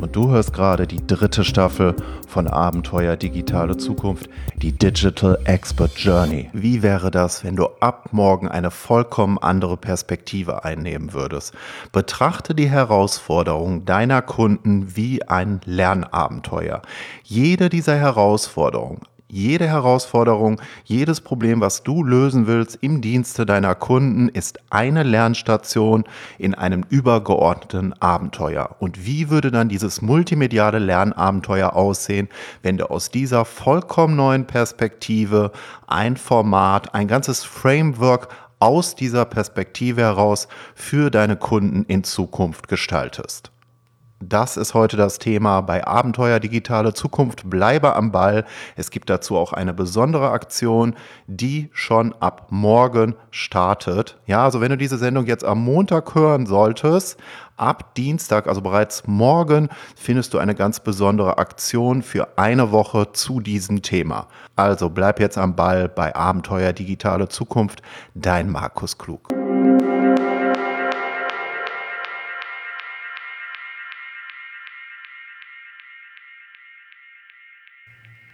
Und du hörst gerade die dritte Staffel von Abenteuer Digitale Zukunft, die Digital Expert Journey. Wie wäre das, wenn du ab morgen eine vollkommen andere Perspektive einnehmen würdest? Betrachte die Herausforderungen deiner Kunden wie ein Lernabenteuer. Jede dieser Herausforderungen, jede Herausforderung, jedes Problem, was du lösen willst im Dienste deiner Kunden, ist eine Lernstation in einem übergeordneten Abenteuer. Und wie würde dann dieses multimediale Lernabenteuer aussehen, wenn du aus dieser vollkommen neuen Perspektive ein Format, ein ganzes Framework aus dieser Perspektive heraus für deine Kunden in Zukunft gestaltest? Das ist heute das Thema bei Abenteuer Digitale Zukunft. Bleibe am Ball. Es gibt dazu auch eine besondere Aktion, die schon ab morgen startet. Ja, also wenn du diese Sendung jetzt am Montag hören solltest, ab Dienstag, also bereits morgen, findest du eine ganz besondere Aktion für eine Woche zu diesem Thema. Also bleib jetzt am Ball bei Abenteuer Digitale Zukunft. Dein Markus Klug.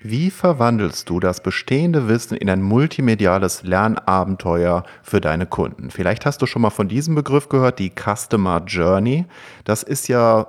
Wie verwandelst du das bestehende Wissen in ein multimediales Lernabenteuer für deine Kunden? Vielleicht hast du schon mal von diesem Begriff gehört, die Customer Journey. Das ist ja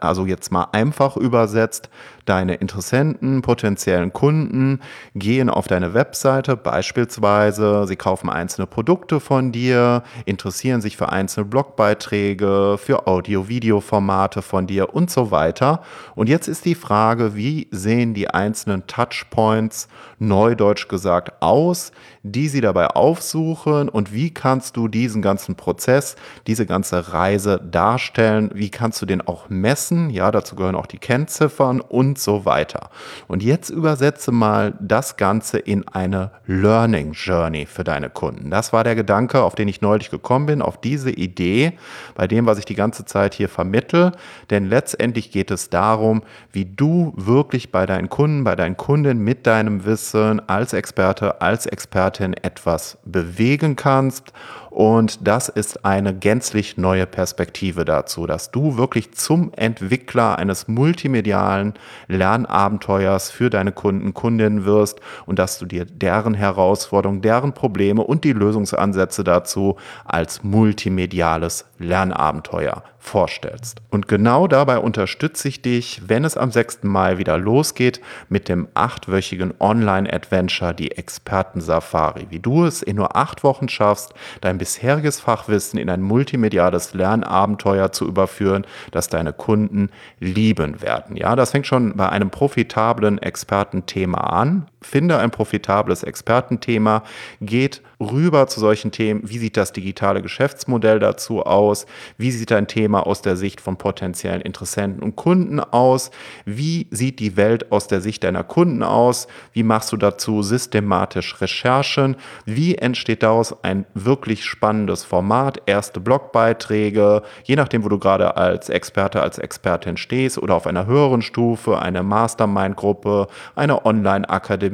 also jetzt mal einfach übersetzt, deine Interessenten, potenziellen Kunden gehen auf deine Webseite beispielsweise, sie kaufen einzelne Produkte von dir, interessieren sich für einzelne Blogbeiträge, für Audio-Video-Formate von dir und so weiter. Und jetzt ist die Frage, wie sehen die einzelnen Touchpoints, neudeutsch gesagt, aus, die sie dabei aufsuchen und wie kannst du diesen ganzen Prozess, diese ganze Reise darstellen, wie kannst du den auch messen, ja, dazu gehören auch die Kennziffern und so weiter. Und jetzt übersetze mal das Ganze in eine Learning Journey für deine Kunden. Das war der Gedanke, auf den ich neulich gekommen bin, auf diese Idee, bei dem, was ich die ganze Zeit hier vermittel. Denn letztendlich geht es darum, wie du wirklich bei deinen Kunden, bei deinen Kunden mit deinem Wissen als Experte, als Expertin etwas bewegen kannst und das ist eine gänzlich neue Perspektive dazu, dass du wirklich zum Entwickler eines multimedialen Lernabenteuers für deine Kunden, Kundinnen wirst und dass du dir deren Herausforderungen, deren Probleme und die Lösungsansätze dazu als multimediales Lernabenteuer vorstellst. Und genau dabei unterstütze ich dich, wenn es am 6. Mai wieder losgeht mit dem achtwöchigen Online-Adventure, die Experten-Safari. Wie du es in nur acht Wochen schaffst, dein bisheriges Fachwissen in ein multimediales Lernabenteuer zu überführen, das deine Kunden lieben werden. Ja, das fängt schon bei einem profitablen Expertenthema an. Finde ein profitables Expertenthema, geht rüber zu solchen Themen. Wie sieht das digitale Geschäftsmodell dazu aus? Wie sieht dein Thema aus der Sicht von potenziellen Interessenten und Kunden aus? Wie sieht die Welt aus der Sicht deiner Kunden aus? Wie machst du dazu systematisch Recherchen? Wie entsteht daraus ein wirklich spannendes Format? Erste Blogbeiträge, je nachdem, wo du gerade als Experte, als Expertin stehst oder auf einer höheren Stufe, eine Mastermind-Gruppe, eine Online-Akademie,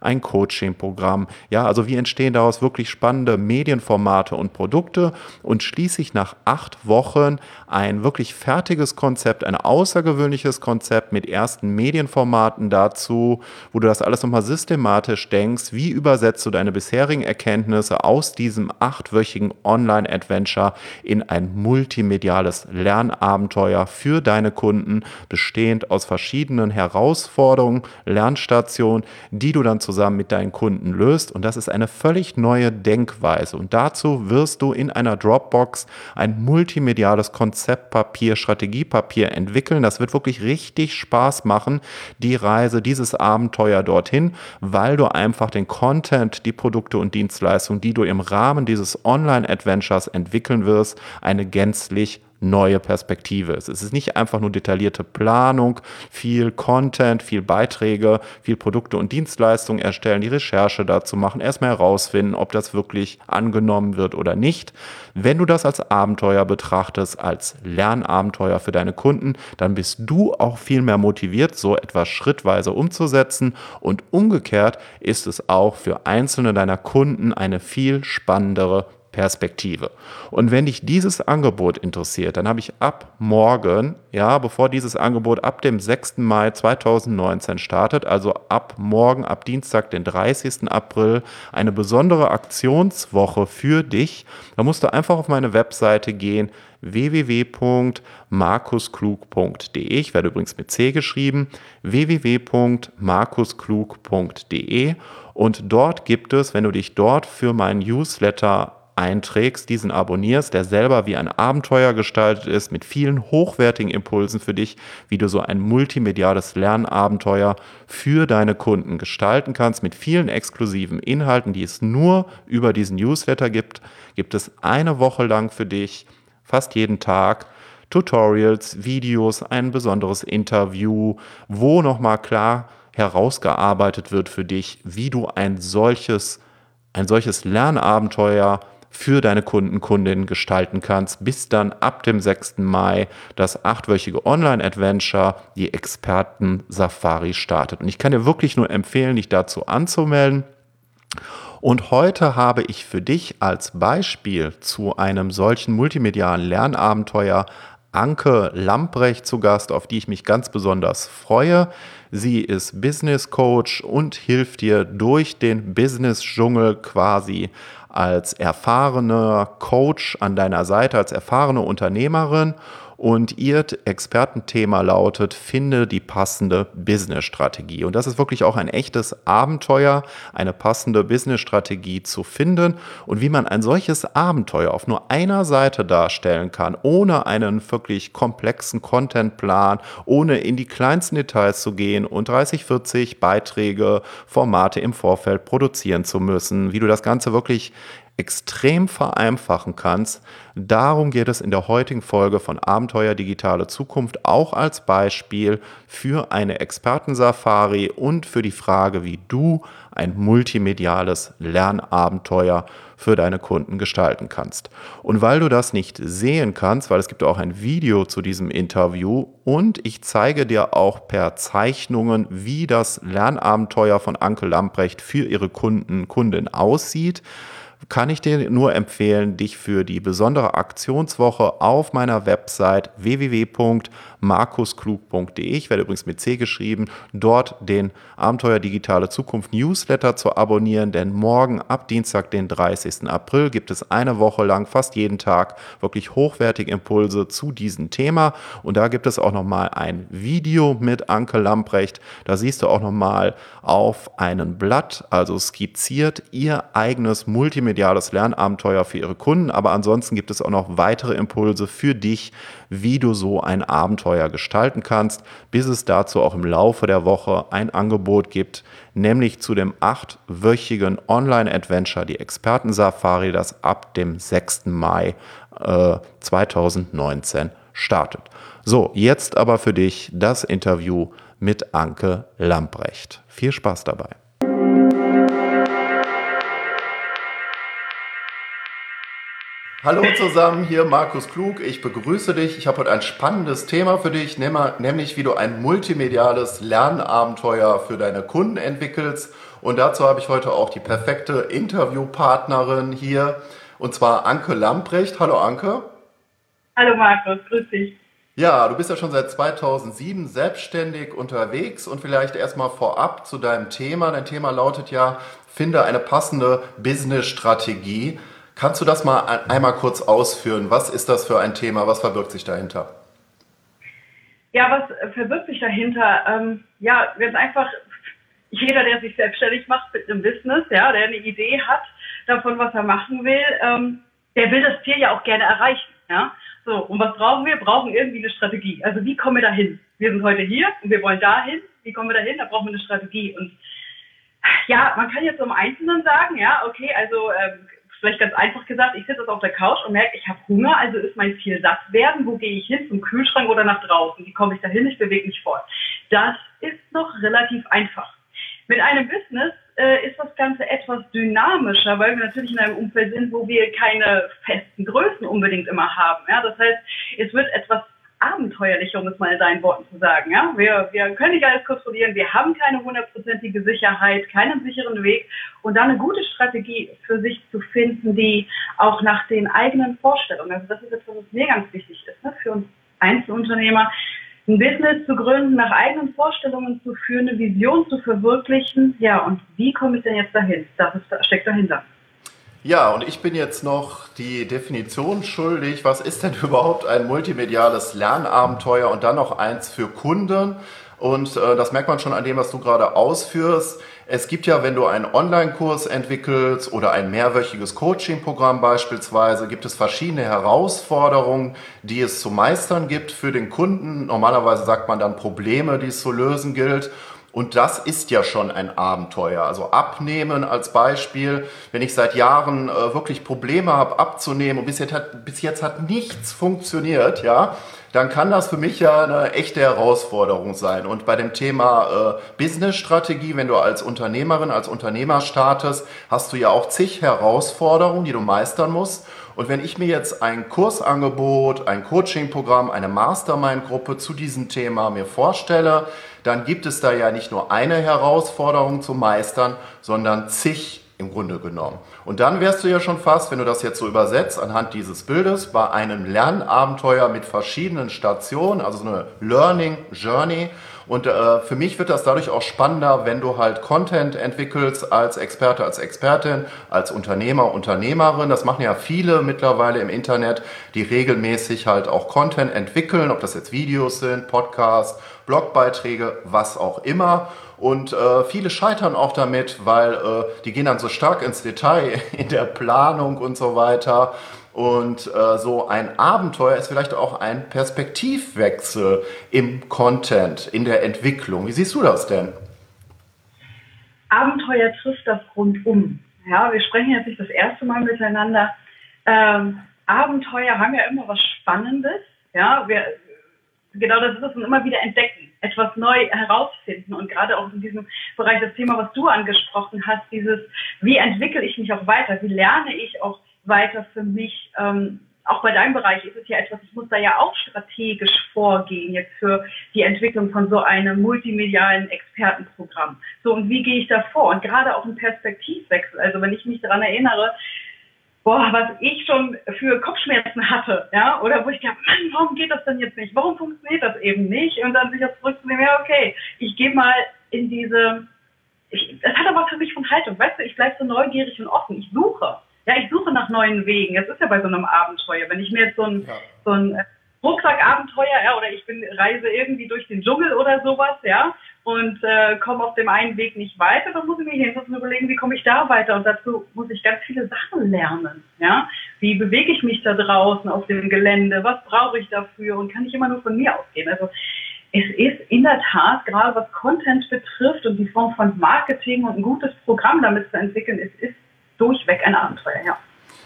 ein Coaching-Programm. Ja, also wie entstehen daraus wirklich spannende Medienformate und Produkte und schließlich nach acht Wochen ein wirklich fertiges Konzept, ein außergewöhnliches Konzept mit ersten Medienformaten dazu, wo du das alles nochmal systematisch denkst, wie übersetzt du deine bisherigen Erkenntnisse aus diesem achtwöchigen Online-Adventure in ein multimediales Lernabenteuer für deine Kunden, bestehend aus verschiedenen Herausforderungen, Lernstationen, die du dann zusammen mit deinen Kunden löst. Und das ist eine völlig neue Denkweise. Und dazu wirst du in einer Dropbox ein multimediales Konzeptpapier, Strategiepapier entwickeln. Das wird wirklich richtig Spaß machen, die Reise, dieses Abenteuer dorthin, weil du einfach den Content, die Produkte und Dienstleistungen, die du im Rahmen dieses Online-Adventures entwickeln wirst, eine gänzlich neue Perspektive ist. Es ist nicht einfach nur detaillierte Planung, viel Content, viel Beiträge, viel Produkte und Dienstleistungen erstellen, die Recherche dazu machen, erstmal herausfinden, ob das wirklich angenommen wird oder nicht. Wenn du das als Abenteuer betrachtest, als Lernabenteuer für deine Kunden, dann bist du auch viel mehr motiviert, so etwas schrittweise umzusetzen und umgekehrt ist es auch für einzelne deiner Kunden eine viel spannendere Perspektive. Und wenn dich dieses Angebot interessiert, dann habe ich ab morgen, ja, bevor dieses Angebot ab dem 6. Mai 2019 startet, also ab morgen, ab Dienstag, den 30. April, eine besondere Aktionswoche für dich. Da musst du einfach auf meine Webseite gehen, www.markusklug.de. Ich werde übrigens mit C geschrieben, www.markusklug.de. Und dort gibt es, wenn du dich dort für meinen Newsletter einträgst, diesen abonnierst, der selber wie ein Abenteuer gestaltet ist, mit vielen hochwertigen Impulsen für dich, wie du so ein multimediales Lernabenteuer für deine Kunden gestalten kannst, mit vielen exklusiven Inhalten, die es nur über diesen Newsletter gibt, gibt es eine Woche lang für dich, fast jeden Tag, Tutorials, Videos, ein besonderes Interview, wo nochmal klar herausgearbeitet wird für dich, wie du ein solches, ein solches Lernabenteuer für deine Kunden, Kundinnen gestalten kannst, bis dann ab dem 6. Mai das achtwöchige Online-Adventure, die Experten-Safari startet. Und ich kann dir wirklich nur empfehlen, dich dazu anzumelden. Und heute habe ich für dich als Beispiel zu einem solchen multimedialen Lernabenteuer Anke Lamprecht zu Gast, auf die ich mich ganz besonders freue. Sie ist Business Coach und hilft dir durch den Business-Dschungel quasi als erfahrener Coach an deiner Seite, als erfahrene Unternehmerin und ihr Expertenthema lautet, finde die passende Business-Strategie. Und das ist wirklich auch ein echtes Abenteuer, eine passende Business-Strategie zu finden und wie man ein solches Abenteuer auf nur einer Seite darstellen kann, ohne einen wirklich komplexen Contentplan, ohne in die kleinsten Details zu gehen und 30, 40 Beiträge, Formate im Vorfeld produzieren zu müssen, wie du das Ganze wirklich extrem vereinfachen kannst. Darum geht es in der heutigen Folge von Abenteuer Digitale Zukunft auch als Beispiel für eine Expertensafari und für die Frage, wie du ein multimediales Lernabenteuer für deine Kunden gestalten kannst. Und weil du das nicht sehen kannst, weil es gibt auch ein Video zu diesem Interview und ich zeige dir auch per Zeichnungen, wie das Lernabenteuer von Anke Lamprecht für ihre Kunden, Kundin aussieht, kann ich dir nur empfehlen, dich für die besondere Aktionswoche auf meiner Website www.markusklug.de, ich werde übrigens mit C geschrieben, dort den Abenteuer Digitale Zukunft Newsletter zu abonnieren, denn morgen ab Dienstag, den 30. April, gibt es eine Woche lang fast jeden Tag wirklich hochwertige Impulse zu diesem Thema und da gibt es auch nochmal ein Video mit Anke Lamprecht, da siehst du auch nochmal auf einem Blatt, also skizziert, ihr eigenes Multimedia multimediales Lernabenteuer für Ihre Kunden, aber ansonsten gibt es auch noch weitere Impulse für dich, wie du so ein Abenteuer gestalten kannst, bis es dazu auch im Laufe der Woche ein Angebot gibt, nämlich zu dem achtwöchigen Online-Adventure, die Experten-Safari, das ab dem 6. Mai äh, 2019 startet. So, jetzt aber für dich das Interview mit Anke Lamprecht. Viel Spaß dabei. Hallo zusammen, hier Markus Klug. Ich begrüße dich. Ich habe heute ein spannendes Thema für dich, nämlich wie du ein multimediales Lernabenteuer für deine Kunden entwickelst. Und dazu habe ich heute auch die perfekte Interviewpartnerin hier, und zwar Anke Lamprecht. Hallo Anke. Hallo Markus, grüß dich. Ja, du bist ja schon seit 2007 selbstständig unterwegs und vielleicht erstmal vorab zu deinem Thema. Dein Thema lautet ja, finde eine passende Business-Strategie. Kannst du das mal einmal kurz ausführen? Was ist das für ein Thema? Was verbirgt sich dahinter? Ja, was verbirgt sich dahinter? Ähm, ja, ganz einfach, jeder, der sich selbstständig macht mit einem Business, ja, der eine Idee hat davon, was er machen will, ähm, der will das Ziel ja auch gerne erreichen. Ja? So, und was brauchen wir? Brauchen irgendwie eine Strategie. Also wie kommen wir dahin? Wir sind heute hier und wir wollen dahin. Wie kommen wir dahin? Da brauchen wir eine Strategie. Und ja, man kann jetzt im Einzelnen sagen, ja, okay, also ähm, Vielleicht ganz einfach gesagt, ich sitze jetzt auf der Couch und merke, ich habe Hunger, also ist mein Ziel satt werden. Wo gehe ich hin? Zum Kühlschrank oder nach draußen? Wie komme ich da hin? Ich bewege mich fort. Das ist noch relativ einfach. Mit einem Business äh, ist das Ganze etwas dynamischer, weil wir natürlich in einem Umfeld sind, wo wir keine festen Größen unbedingt immer haben. Ja? Das heißt, es wird etwas abenteuerlicher, um es mal in deinen Worten zu sagen. Ja? Wir, wir können nicht alles kontrollieren, wir haben keine hundertprozentige Sicherheit, keinen sicheren Weg und da eine gute Strategie für sich zu finden, die auch nach den eigenen Vorstellungen, also das ist etwas, was mir ganz wichtig ist, ne? für uns Einzelunternehmer, ein Business zu gründen, nach eigenen Vorstellungen zu führen, eine Vision zu verwirklichen. Ja, und wie komme ich denn jetzt dahin? Das ist, steckt dahinter. Ja, und ich bin jetzt noch die Definition schuldig. Was ist denn überhaupt ein multimediales Lernabenteuer und dann noch eins für Kunden? Und äh, das merkt man schon an dem, was du gerade ausführst. Es gibt ja, wenn du einen Online-Kurs entwickelst oder ein mehrwöchiges Coaching-Programm beispielsweise, gibt es verschiedene Herausforderungen, die es zu meistern gibt für den Kunden. Normalerweise sagt man dann Probleme, die es zu lösen gilt. Und das ist ja schon ein Abenteuer. Also abnehmen als Beispiel, wenn ich seit Jahren äh, wirklich Probleme habe abzunehmen und bis jetzt, hat, bis jetzt hat nichts funktioniert, ja, dann kann das für mich ja eine echte Herausforderung sein. Und bei dem Thema äh, Business-Strategie, wenn du als Unternehmerin, als Unternehmer startest, hast du ja auch zig Herausforderungen, die du meistern musst. Und wenn ich mir jetzt ein Kursangebot, ein Coaching-Programm, eine Mastermind-Gruppe zu diesem Thema mir vorstelle, dann gibt es da ja nicht nur eine Herausforderung zu meistern, sondern zig im Grunde genommen. Und dann wärst du ja schon fast, wenn du das jetzt so übersetzt, anhand dieses Bildes, bei einem Lernabenteuer mit verschiedenen Stationen, also so eine Learning Journey. Und äh, für mich wird das dadurch auch spannender, wenn du halt Content entwickelst als Experte, als Expertin, als Unternehmer, Unternehmerin. Das machen ja viele mittlerweile im Internet, die regelmäßig halt auch Content entwickeln, ob das jetzt Videos sind, Podcasts, Blogbeiträge, was auch immer. Und äh, viele scheitern auch damit, weil äh, die gehen dann so stark ins Detail in der Planung und so weiter. Und äh, so ein Abenteuer ist vielleicht auch ein Perspektivwechsel im Content, in der Entwicklung. Wie siehst du das denn? Abenteuer trifft das rundum. Ja, wir sprechen jetzt nicht das erste Mal miteinander. Ähm, Abenteuer haben ja immer was Spannendes. Ja, wir, genau das ist es und immer wieder entdecken, etwas neu herausfinden und gerade auch in diesem Bereich das Thema, was du angesprochen hast, dieses, wie entwickle ich mich auch weiter, wie lerne ich auch weiter für mich, ähm, auch bei deinem Bereich ist es ja etwas, ich muss da ja auch strategisch vorgehen, jetzt für die Entwicklung von so einem multimedialen Expertenprogramm. So, und wie gehe ich da vor? Und gerade auch ein Perspektivwechsel. Also wenn ich mich daran erinnere, boah, was ich schon für Kopfschmerzen hatte, ja, oder wo ich dachte, Mann, warum geht das denn jetzt nicht? Warum funktioniert das eben nicht? Und dann sich das zurückzunehmen, ja, okay, ich gehe mal in diese, ich, das hat aber für mich von Haltung, weißt du, ich bleibe so neugierig und offen, ich suche. Ja, ich suche nach neuen Wegen. Das ist ja bei so einem Abenteuer. Wenn ich mir jetzt so ein, ja. so ein Rucksackabenteuer, ja, oder ich bin reise irgendwie durch den Dschungel oder sowas, ja, und äh, komme auf dem einen Weg nicht weiter, dann muss ich mir hinsetzen und überlegen, wie komme ich da weiter. Und dazu muss ich ganz viele Sachen lernen. Ja? Wie bewege ich mich da draußen auf dem Gelände? Was brauche ich dafür? Und kann ich immer nur von mir ausgehen? Also es ist in der Tat, gerade was Content betrifft und die Form von Marketing und ein gutes Programm damit zu entwickeln, es ist durchweg ein Abenteuer, ja.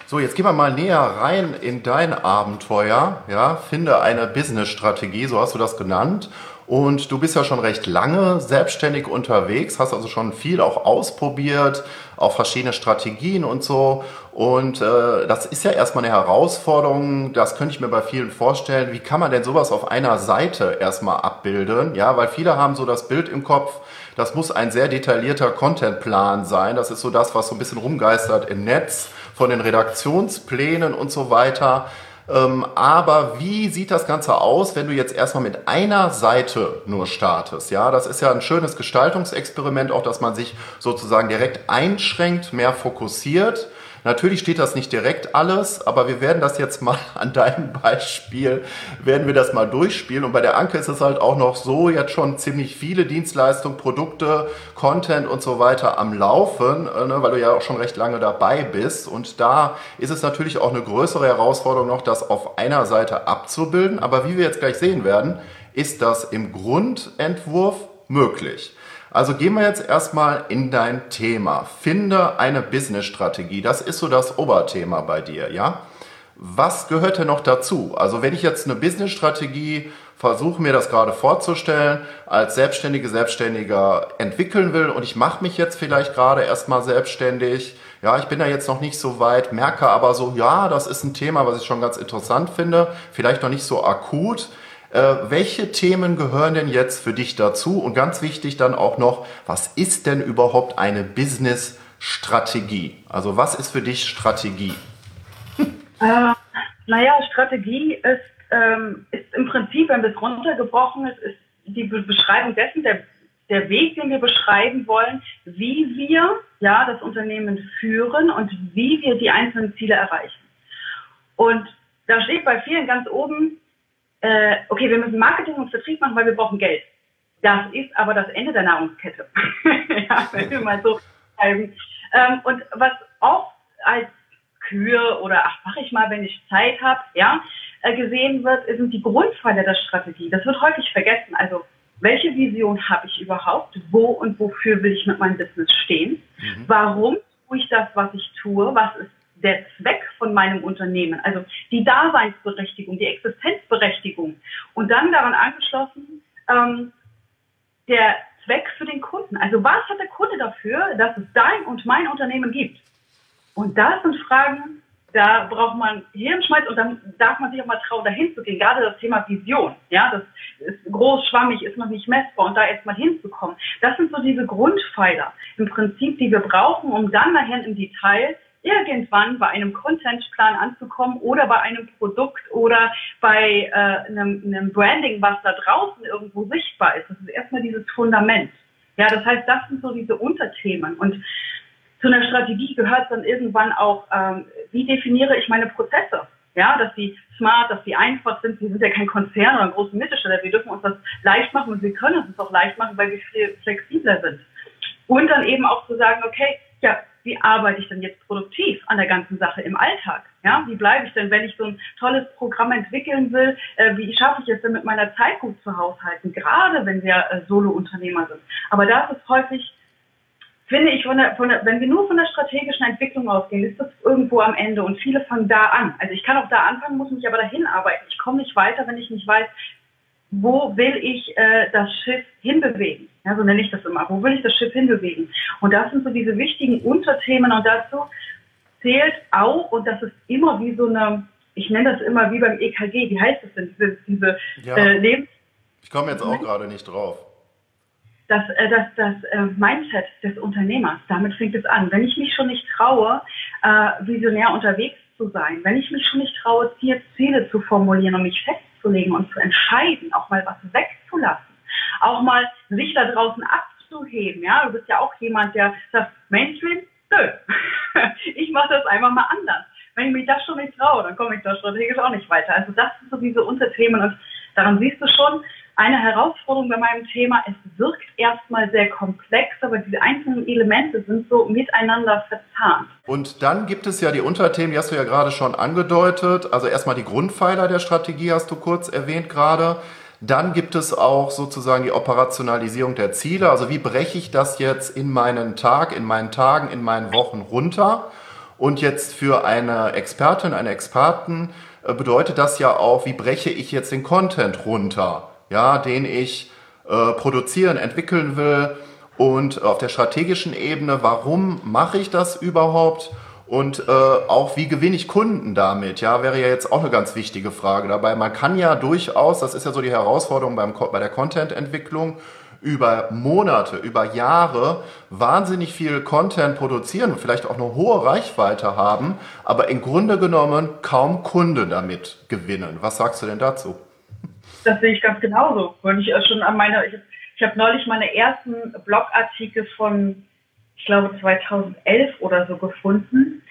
So, jetzt gehen wir mal näher rein in dein Abenteuer. Ja, finde eine Business-Strategie, so hast du das genannt. Und du bist ja schon recht lange selbstständig unterwegs, hast also schon viel auch ausprobiert, auch verschiedene Strategien und so. Und äh, das ist ja erstmal eine Herausforderung, das könnte ich mir bei vielen vorstellen. Wie kann man denn sowas auf einer Seite erstmal abbilden? Ja, weil viele haben so das Bild im Kopf, das muss ein sehr detaillierter Contentplan sein. Das ist so das, was so ein bisschen rumgeistert im Netz von den Redaktionsplänen und so weiter. Ähm, aber wie sieht das Ganze aus, wenn du jetzt erstmal mit einer Seite nur startest? Ja, das ist ja ein schönes Gestaltungsexperiment, auch dass man sich sozusagen direkt einschränkt, mehr fokussiert. Natürlich steht das nicht direkt alles, aber wir werden das jetzt mal an deinem Beispiel, werden wir das mal durchspielen. Und bei der Anke ist es halt auch noch so, jetzt schon ziemlich viele Dienstleistungen, Produkte, Content und so weiter am Laufen, äh, ne, weil du ja auch schon recht lange dabei bist. Und da ist es natürlich auch eine größere Herausforderung noch, das auf einer Seite abzubilden. Aber wie wir jetzt gleich sehen werden, ist das im Grundentwurf möglich. Also gehen wir jetzt erstmal in dein Thema. Finde eine Business-Strategie. Das ist so das Oberthema bei dir, ja? Was gehört denn noch dazu? Also wenn ich jetzt eine Business-Strategie versuche mir das gerade vorzustellen, als Selbstständige, Selbstständiger entwickeln will und ich mache mich jetzt vielleicht gerade erstmal selbstständig. Ja, ich bin da jetzt noch nicht so weit, merke aber so, ja, das ist ein Thema, was ich schon ganz interessant finde, vielleicht noch nicht so akut. Äh, welche Themen gehören denn jetzt für dich dazu? Und ganz wichtig dann auch noch, was ist denn überhaupt eine Business-Strategie? Also was ist für dich Strategie? Äh, naja, Strategie ist ähm, ist im Prinzip, wenn es runtergebrochen ist, ist die Beschreibung dessen, der, der Weg, den wir beschreiben wollen, wie wir ja das Unternehmen führen und wie wir die einzelnen Ziele erreichen. Und da steht bei vielen ganz oben, äh, okay, wir müssen Marketing und Vertrieb machen, weil wir brauchen Geld. Das ist aber das Ende der Nahrungskette. ja, wenn wir mal so schreiben. Ähm, und was oft als Kühe oder ach, mache ich mal, wenn ich Zeit habe, ja, äh, gesehen wird, sind die Grundpfeiler der Strategie. Das wird häufig vergessen. Also welche Vision habe ich überhaupt? Wo und wofür will ich mit meinem Business stehen? Mhm. Warum tue ich das, was ich tue? Was ist der Zweck von meinem Unternehmen? Also die Daseinsberechtigung, die Existenzberechtigung. Und dann daran angeschlossen ähm, der Zweck für den Kunden. Also was hat der Kunde dafür, dass es dein und mein Unternehmen gibt? Und das sind Fragen, da braucht man Hirnschmalz und dann darf man sich auch mal trauen, dahin zu gehen. Gerade das Thema Vision, ja, das ist groß, schwammig, ist noch nicht messbar und da jetzt mal hinzukommen. Das sind so diese Grundpfeiler im Prinzip, die wir brauchen, um dann nachher im Detail irgendwann bei einem Contentplan anzukommen oder bei einem Produkt oder bei äh, einem, einem Branding, was da draußen irgendwo sichtbar ist. Das ist erstmal dieses Fundament. Ja, das heißt, das sind so diese Unterthemen und zu einer Strategie gehört dann irgendwann auch, ähm, wie definiere ich meine Prozesse? Ja, dass die smart, dass die einfach sind. Wir sind ja kein Konzern oder ein großer Mittelständler. Wir dürfen uns das leicht machen und wir können uns das auch leicht machen, weil wir viel flexibler sind. Und dann eben auch zu sagen, okay, ja, wie arbeite ich denn jetzt produktiv an der ganzen Sache im Alltag? Ja, wie bleibe ich denn, wenn ich so ein tolles Programm entwickeln will? Äh, wie schaffe ich es denn mit meiner Zeit gut zu haushalten? Gerade wenn wir äh, Solo-Unternehmer sind. Aber das ist häufig finde ich, von der, von der, wenn wir nur von der strategischen Entwicklung ausgehen, ist das irgendwo am Ende und viele fangen da an. Also ich kann auch da anfangen, muss mich aber dahin arbeiten. Ich komme nicht weiter, wenn ich nicht weiß, wo will ich äh, das Schiff hinbewegen. Ja, so nenne ich das immer. Wo will ich das Schiff hinbewegen? Und das sind so diese wichtigen Unterthemen und dazu zählt auch, und das ist immer wie so eine, ich nenne das immer wie beim EKG, wie heißt das denn, diese, diese ja. äh, Lebens... Ich komme jetzt auch gerade nicht drauf das, äh, das, das äh, Mindset des Unternehmers, damit fängt es an. Wenn ich mich schon nicht traue, äh, visionär unterwegs zu sein, wenn ich mich schon nicht traue, Ziele zu formulieren und mich festzulegen und zu entscheiden, auch mal was wegzulassen, auch mal sich da draußen abzuheben, ja, du bist ja auch jemand, der sagt, Mainstream, nö, ich mache das einfach mal anders. Wenn ich mich das schon nicht traue, dann komme ich da strategisch auch nicht weiter. Also das sind so diese Unterthemen und daran siehst du schon, eine Herausforderung bei meinem Thema, es wirkt erstmal sehr komplex, aber diese einzelnen Elemente sind so miteinander verzahnt. Und dann gibt es ja die Unterthemen, die hast du ja gerade schon angedeutet. Also erstmal die Grundpfeiler der Strategie hast du kurz erwähnt gerade. Dann gibt es auch sozusagen die Operationalisierung der Ziele. Also wie breche ich das jetzt in meinen Tag, in meinen Tagen, in meinen Wochen runter? Und jetzt für eine Expertin, eine Experten äh, bedeutet das ja auch, wie breche ich jetzt den Content runter? Ja, den ich äh, produzieren, entwickeln will. Und auf der strategischen Ebene, warum mache ich das überhaupt? Und äh, auch wie gewinne ich Kunden damit? Ja, wäre ja jetzt auch eine ganz wichtige Frage dabei. Man kann ja durchaus, das ist ja so die Herausforderung beim, bei der Content-Entwicklung, über Monate, über Jahre wahnsinnig viel Content produzieren und vielleicht auch eine hohe Reichweite haben, aber im Grunde genommen kaum Kunden damit gewinnen. Was sagst du denn dazu? Das sehe ich ganz genauso. Weil ich schon an meiner, ich, ich habe neulich meine ersten Blogartikel von, ich glaube 2011 oder so gefunden.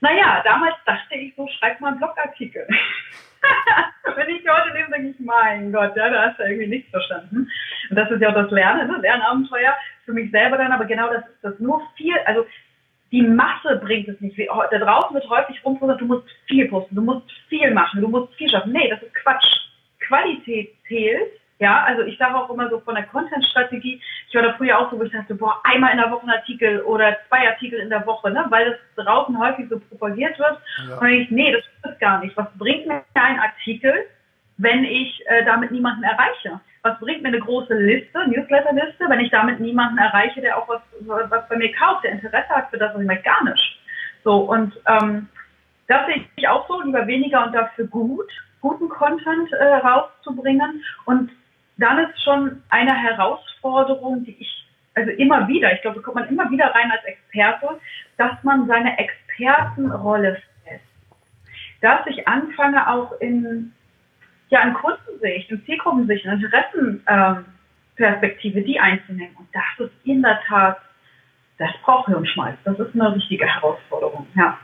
Naja, damals dachte ich so, schreib mal einen Blogartikel. Wenn ich heute lese, denke ich, mein Gott, ja, da hast du irgendwie nichts verstanden. Und das ist ja auch das Lernen, ne? Lernabenteuer für mich selber dann, aber genau das ist das. Nur viel, also die Masse bringt es nicht. Da draußen wird häufig rumpostet, du musst viel posten, du musst viel machen, du musst viel schaffen. Nee, das ist Quatsch. Qualität zählt Ja, also ich sage auch immer so von der Content-Strategie, ich war da früher auch so, wo ich dachte, boah, einmal in der Woche ein Artikel oder zwei Artikel in der Woche, ne, weil das draußen häufig so propagiert wird. Ja. Und dann ich, nee, das ist gar nicht. Was bringt mir ein Artikel, wenn ich äh, damit niemanden erreiche? Was bringt mir eine große Liste, Newsletter-Liste, wenn ich damit niemanden erreiche, der auch was, was bei mir kauft, der Interesse hat für das, was ich möchte? Gar nicht. So, und ähm, das sehe ich auch so, lieber weniger und dafür gut, guten Content äh, rauszubringen. Und dann ist schon eine Herausforderung, die ich, also immer wieder, ich glaube, da kommt man immer wieder rein als Experte, dass man seine Expertenrolle fest. Dass ich anfange auch in, ja, in Kundensicht, in Zielgruppensicht, in Interessenperspektive, ähm, die einzunehmen. Und das ist in der Tat, das braucht Hirnschmalz. Das ist eine richtige Herausforderung, ja.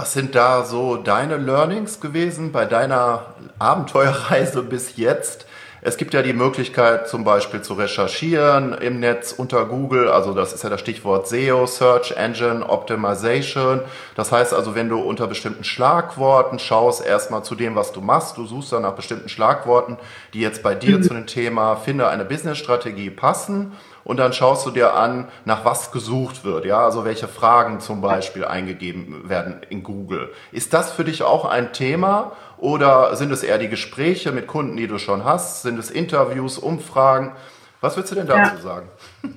Was sind da so deine Learnings gewesen bei deiner Abenteuerreise bis jetzt? Es gibt ja die Möglichkeit zum Beispiel zu recherchieren im Netz unter Google, also das ist ja das Stichwort SEO, Search Engine Optimization. Das heißt also, wenn du unter bestimmten Schlagworten schaust, erstmal zu dem, was du machst, du suchst dann nach bestimmten Schlagworten, die jetzt bei dir mhm. zu dem Thema Finde eine Business-Strategie passen und dann schaust du dir an, nach was gesucht wird, ja, also welche Fragen zum Beispiel eingegeben werden in Google. Ist das für dich auch ein Thema oder sind es eher die Gespräche mit Kunden, die du schon hast? Sind es Interviews, Umfragen? Was würdest du denn dazu ja. sagen?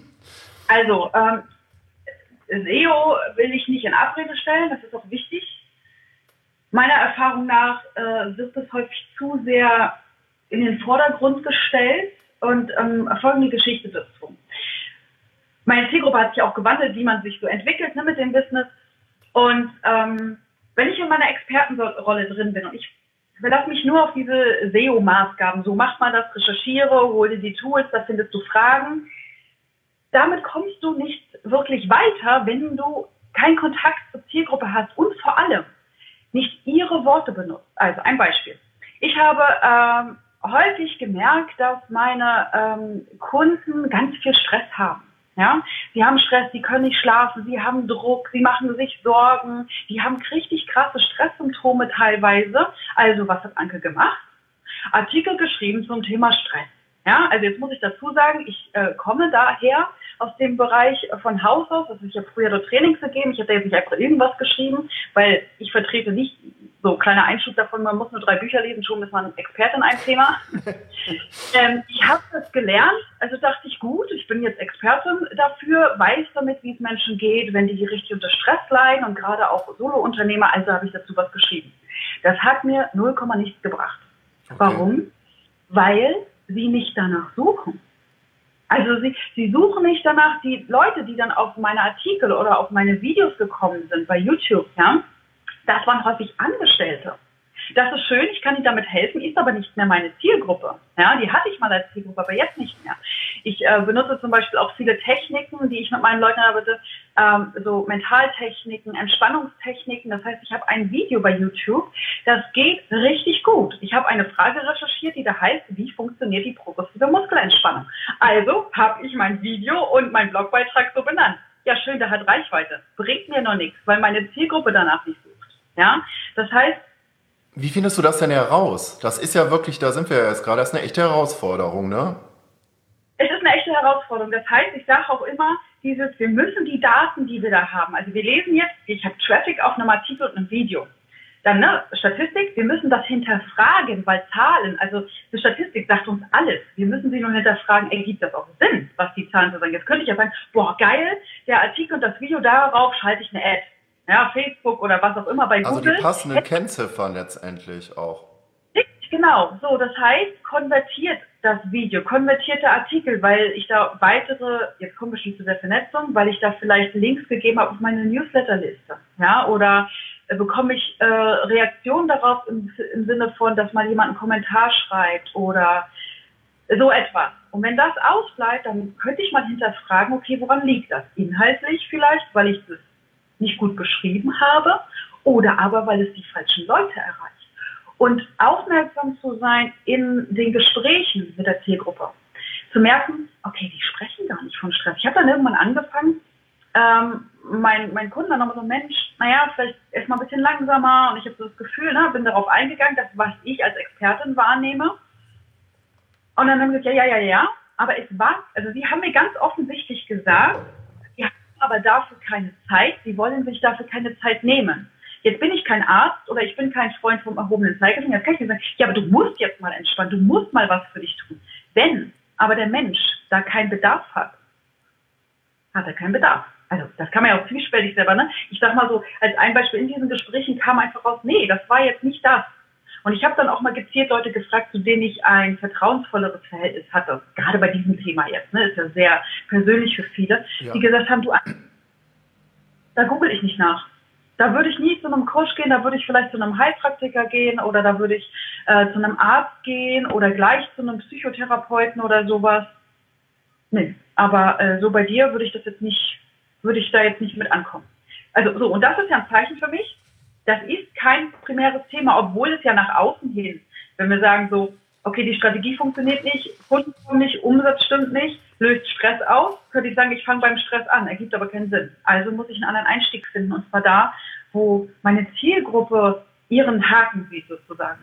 Also, ähm, SEO will ich nicht in Abrede stellen, das ist auch wichtig. Meiner Erfahrung nach äh, wird es häufig zu sehr in den Vordergrund gestellt und ähm, folgende Geschichte dazu meine Zielgruppe hat sich auch gewandelt, wie man sich so entwickelt ne, mit dem Business. Und ähm, wenn ich in meiner Expertenrolle drin bin und ich verlasse mich nur auf diese SEO-Maßgaben, so mach mal das, recherchiere, hol dir die Tools, da findest du Fragen. Damit kommst du nicht wirklich weiter, wenn du keinen Kontakt zur Zielgruppe hast und vor allem nicht ihre Worte benutzt. Also ein Beispiel. Ich habe ähm, häufig gemerkt, dass meine ähm, Kunden ganz viel Stress haben. Ja, sie haben Stress, sie können nicht schlafen, sie haben Druck, sie machen sich Sorgen, die haben richtig krasse Stresssymptome teilweise. Also, was hat Anke gemacht? Artikel geschrieben zum Thema Stress. Ja, also jetzt muss ich dazu sagen, ich äh, komme daher aus dem Bereich von Haus aus. Also ich habe früher dort Trainings gegeben. Ich habe jetzt nicht einfach irgendwas geschrieben, weil ich vertrete nicht so kleiner Einschub davon, man muss nur drei Bücher lesen, schon ist man Experte in einem Thema. ähm, ich habe das gelernt, also dachte ich, gut, ich bin jetzt Expertin dafür, weiß damit, wie es Menschen geht, wenn die richtig unter Stress leiden und gerade auch Solo-Unternehmer, also habe ich dazu was geschrieben. Das hat mir 0, nichts gebracht. Okay. Warum? Weil sie nicht danach suchen. Also sie, sie suchen nicht danach, die Leute, die dann auf meine Artikel oder auf meine Videos gekommen sind bei YouTube, ja, das waren häufig Angestellte. Das ist schön, ich kann ihnen damit helfen, ist aber nicht mehr meine Zielgruppe. Ja, die hatte ich mal als Zielgruppe, aber jetzt nicht mehr. Ich äh, benutze zum Beispiel auch viele Techniken, die ich mit meinen Leuten arbeite, ähm, so Mentaltechniken, Entspannungstechniken. Das heißt, ich habe ein Video bei YouTube, das geht richtig gut. Ich habe eine Frage recherchiert, die da heißt, wie funktioniert die progressive Muskelentspannung. Also habe ich mein Video und meinen Blogbeitrag so benannt. Ja, schön, der hat Reichweite. Bringt mir noch nichts, weil meine Zielgruppe danach nicht sucht. Ja, das heißt. Wie findest du das denn heraus? Das ist ja wirklich, da sind wir ja jetzt gerade, das ist eine echte Herausforderung, ne? Es ist eine echte Herausforderung. Das heißt, ich sage auch immer, dieses, wir müssen die Daten, die wir da haben, also wir lesen jetzt, ich habe Traffic auf einem Artikel und einem Video. Dann ne, Statistik, wir müssen das hinterfragen, weil Zahlen, also die Statistik sagt uns alles. Wir müssen sie nur hinterfragen, ergibt das auch Sinn, was die Zahlen so sagen. Jetzt könnte ich ja sagen, boah, geil, der Artikel und das Video, darauf schalte ich eine Ad ja, Facebook oder was auch immer bei also Google. Also die passenden Kennziffern letztendlich auch. Genau, so, das heißt, konvertiert das Video, konvertierte Artikel, weil ich da weitere, jetzt kommen wir schon zu der Vernetzung, weil ich da vielleicht Links gegeben habe auf meine Newsletterliste, ja, oder äh, bekomme ich äh, Reaktionen darauf im, im Sinne von, dass mal jemand einen Kommentar schreibt oder so etwas. Und wenn das ausbleibt, dann könnte ich mal hinterfragen, okay, woran liegt das? Inhaltlich vielleicht, weil ich das nicht gut geschrieben habe oder aber weil es die falschen Leute erreicht. Und aufmerksam zu sein in den Gesprächen mit der Zielgruppe. Zu merken, okay, die sprechen gar nicht von Stress. Ich habe dann irgendwann angefangen, ähm, mein, mein Kunde dann nochmal so, Mensch, naja, vielleicht erstmal ein bisschen langsamer und ich habe so das Gefühl, ne, bin darauf eingegangen, dass was ich als Expertin wahrnehme. Und dann haben sie gesagt, ja, ja, ja, ja. Aber es war, also sie haben mir ganz offensichtlich gesagt, aber dafür keine Zeit, sie wollen sich dafür keine Zeit nehmen. Jetzt bin ich kein Arzt oder ich bin kein Freund vom erhobenen Zeigefinger. Jetzt kann ich dir sagen, ja, aber du musst jetzt mal entspannen, du musst mal was für dich tun. Wenn aber der Mensch da keinen Bedarf hat, hat er keinen Bedarf. Also das kann man ja auch zwiespältig selber, ne? Ich sag mal so, als ein Beispiel in diesen Gesprächen kam einfach raus, nee, das war jetzt nicht das. Und ich habe dann auch mal gezielt Leute gefragt, zu denen ich ein vertrauensvolleres Verhältnis hatte, gerade bei diesem Thema jetzt, ne? Ist ja sehr persönlich für viele, ja. die gesagt haben, du, da google ich nicht nach. Da würde ich nie zu einem Coach gehen, da würde ich vielleicht zu einem Heilpraktiker gehen oder da würde ich äh, zu einem Arzt gehen oder gleich zu einem Psychotherapeuten oder sowas. Nee, aber äh, so bei dir würde ich das jetzt nicht, würde ich da jetzt nicht mit ankommen. Also so, und das ist ja ein Zeichen für mich. Das ist kein primäres Thema, obwohl es ja nach außen hin, wenn wir sagen so, okay, die Strategie funktioniert nicht, Kunden kommen nicht, Umsatz stimmt nicht, löst Stress aus, könnte ich sagen, ich fange beim Stress an, ergibt aber keinen Sinn. Also muss ich einen anderen Einstieg finden und zwar da, wo meine Zielgruppe ihren Haken sieht sozusagen.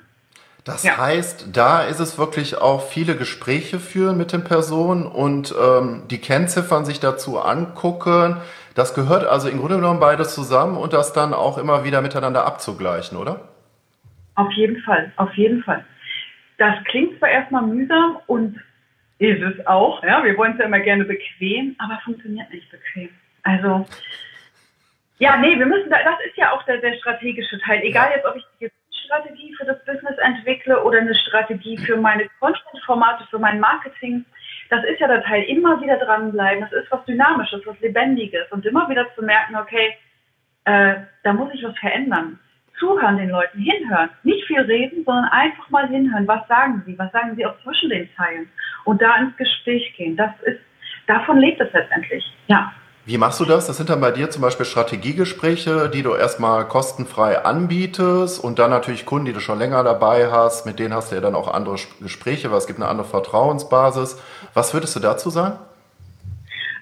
Das ja. heißt, da ist es wirklich auch viele Gespräche führen mit den Personen und ähm, die Kennziffern sich dazu angucken. Das gehört also im Grunde genommen beides zusammen und das dann auch immer wieder miteinander abzugleichen, oder? Auf jeden Fall, auf jeden Fall. Das klingt zwar erstmal mühsam und ist es auch, ja, wir wollen es ja immer gerne bequem, aber funktioniert nicht bequem. Also, ja, nee, wir müssen, da, das ist ja auch der, der strategische Teil. Egal jetzt, ob ich die Strategie für das Business entwickle oder eine Strategie für meine Content-Formate, für mein Marketing. Das ist ja der Teil, immer wieder dranbleiben. Das ist was Dynamisches, was Lebendiges und immer wieder zu merken, okay, äh, da muss ich was verändern zuhören den Leuten, hinhören. Nicht viel reden, sondern einfach mal hinhören. Was sagen sie? Was sagen sie auch zwischen den Zeilen? Und da ins Gespräch gehen. Das ist, davon lebt es letztendlich. Ja. Wie machst du das? Das sind dann bei dir zum Beispiel Strategiegespräche, die du erstmal kostenfrei anbietest und dann natürlich Kunden, die du schon länger dabei hast, mit denen hast du ja dann auch andere Gespräche, weil es gibt eine andere Vertrauensbasis. Was würdest du dazu sagen?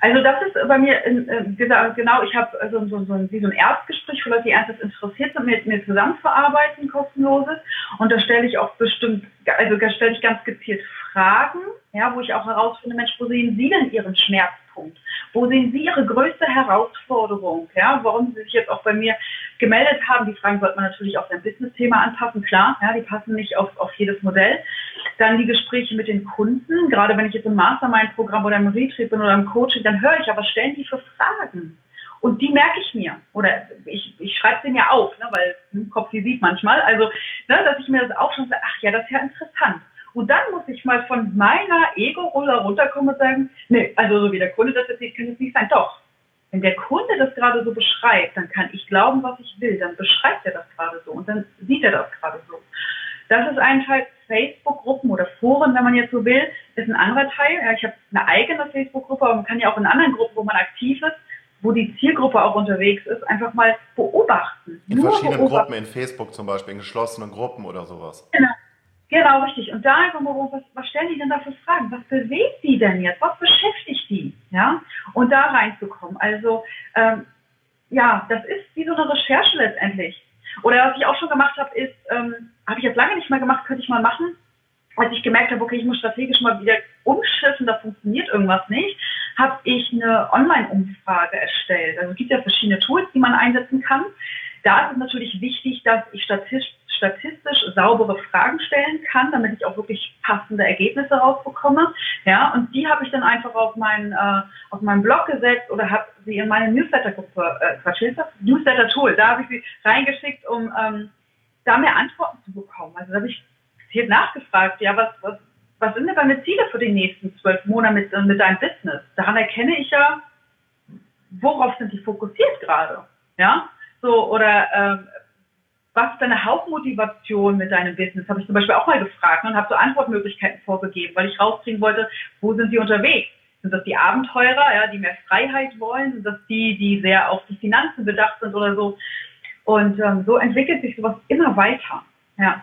Also das ist bei mir äh, genau, ich habe so, so, so, wie so ein Erstgespräch für Leute, die ernsthaft interessiert sind, mit mir zusammenzuarbeiten, kostenloses. Und da stelle ich auch bestimmt, also da stelle ich ganz gezielt Fragen, ja, wo ich auch herausfinde, Mensch, wo sehen Sie denn Ihren Schmerzpunkt? Wo sehen Sie Ihre größte Herausforderung? Ja, warum Sie sich jetzt auch bei mir gemeldet haben? Die Fragen sollte man natürlich auf sein Business-Thema anpassen, klar, ja, die passen nicht auf, auf jedes Modell. Dann die Gespräche mit den Kunden, gerade wenn ich jetzt im Mastermind-Programm oder im Retreat bin oder im Coaching, dann höre ich, aber stellen die für Fragen? Und die merke ich mir. Oder ich, ich schreibe sie mir auf, ne, weil hm, Kopf wie sieht manchmal. Also, ne, dass ich mir das auch schon sage, ach ja, das ist ja interessant. Und dann muss ich mal von meiner Ego-Rolle runterkommen und sagen, nee, also so wie der Kunde das jetzt sieht, kann es nicht sein. Doch. Wenn der Kunde das gerade so beschreibt, dann kann ich glauben, was ich will. Dann beschreibt er das gerade so und dann sieht er das gerade so. Das ist ein Teil Facebook-Gruppen oder Foren, wenn man jetzt so will, ist ein anderer Teil. Ja, ich habe eine eigene Facebook-Gruppe, aber man kann ja auch in anderen Gruppen, wo man aktiv ist, wo die Zielgruppe auch unterwegs ist, einfach mal beobachten. In verschiedenen beobachten. Gruppen, in Facebook zum Beispiel, in geschlossenen Gruppen oder sowas. Genau. Genau, richtig. Und da einfach mal, was, was stellen die denn da für Fragen? Was bewegt die denn jetzt? Was beschäftigt die? Ja, und da reinzukommen. Also, ähm, ja, das ist wie so eine Recherche letztendlich. Oder was ich auch schon gemacht habe, ist, ähm, habe ich jetzt lange nicht mehr gemacht, könnte ich mal machen. Als ich gemerkt habe, okay, ich muss strategisch mal wieder umschiffen, da funktioniert irgendwas nicht, habe ich eine Online-Umfrage erstellt. Also es gibt ja verschiedene Tools, die man einsetzen kann. Da ist es natürlich wichtig, dass ich statistisch statistisch saubere Fragen stellen kann, damit ich auch wirklich passende Ergebnisse rausbekomme. Ja, und die habe ich dann einfach auf meinen äh, auf meinen Blog gesetzt oder habe sie in meine Newsletter-Gruppe, äh, Newsletter-Tool, da habe ich sie reingeschickt, um ähm, da mehr Antworten zu bekommen. Also da habe ich hier nachgefragt, ja, was, was, was sind denn deine Ziele für die nächsten zwölf Monate mit, mit deinem Business? Daran erkenne ich ja, worauf sind die fokussiert gerade? Ja, so, oder ähm, was ist deine Hauptmotivation mit deinem Business? Habe ich zum Beispiel auch mal gefragt und habe so Antwortmöglichkeiten vorgegeben, weil ich rauskriegen wollte, wo sind sie unterwegs? Sind das die Abenteurer, ja, die mehr Freiheit wollen? Sind das die, die sehr auf die Finanzen bedacht sind oder so? Und ähm, so entwickelt sich sowas immer weiter. Ja.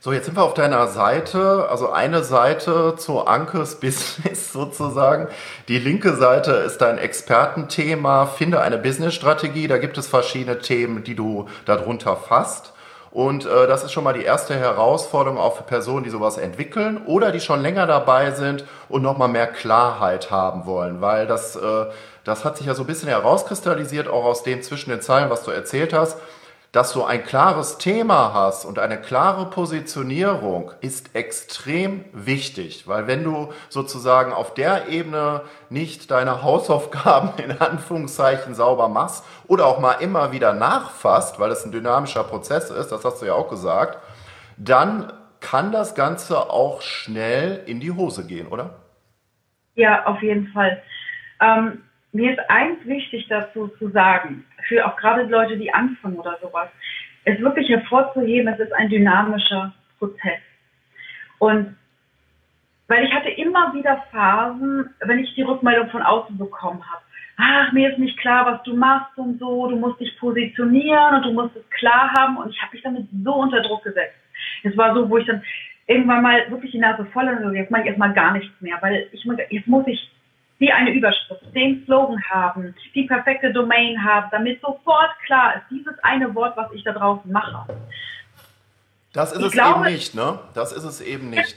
So, jetzt sind wir auf deiner Seite, also eine Seite zu Ankes Business sozusagen. Die linke Seite ist dein Expertenthema, finde eine Businessstrategie. Da gibt es verschiedene Themen, die du darunter fasst. Und äh, das ist schon mal die erste Herausforderung auch für Personen, die sowas entwickeln oder die schon länger dabei sind und nochmal mehr Klarheit haben wollen, weil das, äh, das hat sich ja so ein bisschen herauskristallisiert, auch aus dem zwischen den Zeilen, was du erzählt hast dass du ein klares Thema hast und eine klare Positionierung ist extrem wichtig, weil wenn du sozusagen auf der Ebene nicht deine Hausaufgaben in Anführungszeichen sauber machst oder auch mal immer wieder nachfasst, weil es ein dynamischer Prozess ist, das hast du ja auch gesagt, dann kann das Ganze auch schnell in die Hose gehen, oder? Ja, auf jeden Fall. Ähm, mir ist eins wichtig dazu zu sagen, für auch gerade Leute, die anfangen oder sowas, es wirklich hervorzuheben, es ist ein dynamischer Prozess. Und weil ich hatte immer wieder Phasen, wenn ich die Rückmeldung von außen bekommen habe, ach, mir ist nicht klar, was du machst und so, du musst dich positionieren und du musst es klar haben und ich habe mich damit so unter Druck gesetzt. Es war so, wo ich dann irgendwann mal wirklich die Nase voll hatte, jetzt mache ich erstmal gar nichts mehr, weil ich jetzt muss ich die eine Überschrift, den Slogan haben, die perfekte Domain haben, damit sofort klar ist, dieses eine Wort, was ich da draußen mache. Das ist ich es glaube, eben nicht, ne? Das ist es eben nicht.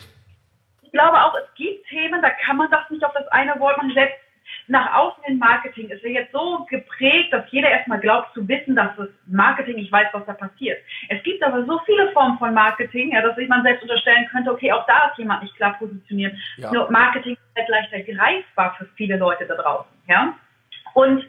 Ich glaube auch, es gibt Themen, da kann man das nicht auf das eine Wort machen. Selbst nach außen in Marketing ist ja jetzt so geprägt, dass jeder erstmal glaubt zu wissen, dass es Marketing, ich weiß, was da passiert. Es gibt aber so viele Formen von Marketing, ja, dass sich man selbst unterstellen könnte, okay, auch da ist jemand nicht klar positioniert. Ja. Nur Marketing ist halt leichter greifbar für viele Leute da draußen, ja. Und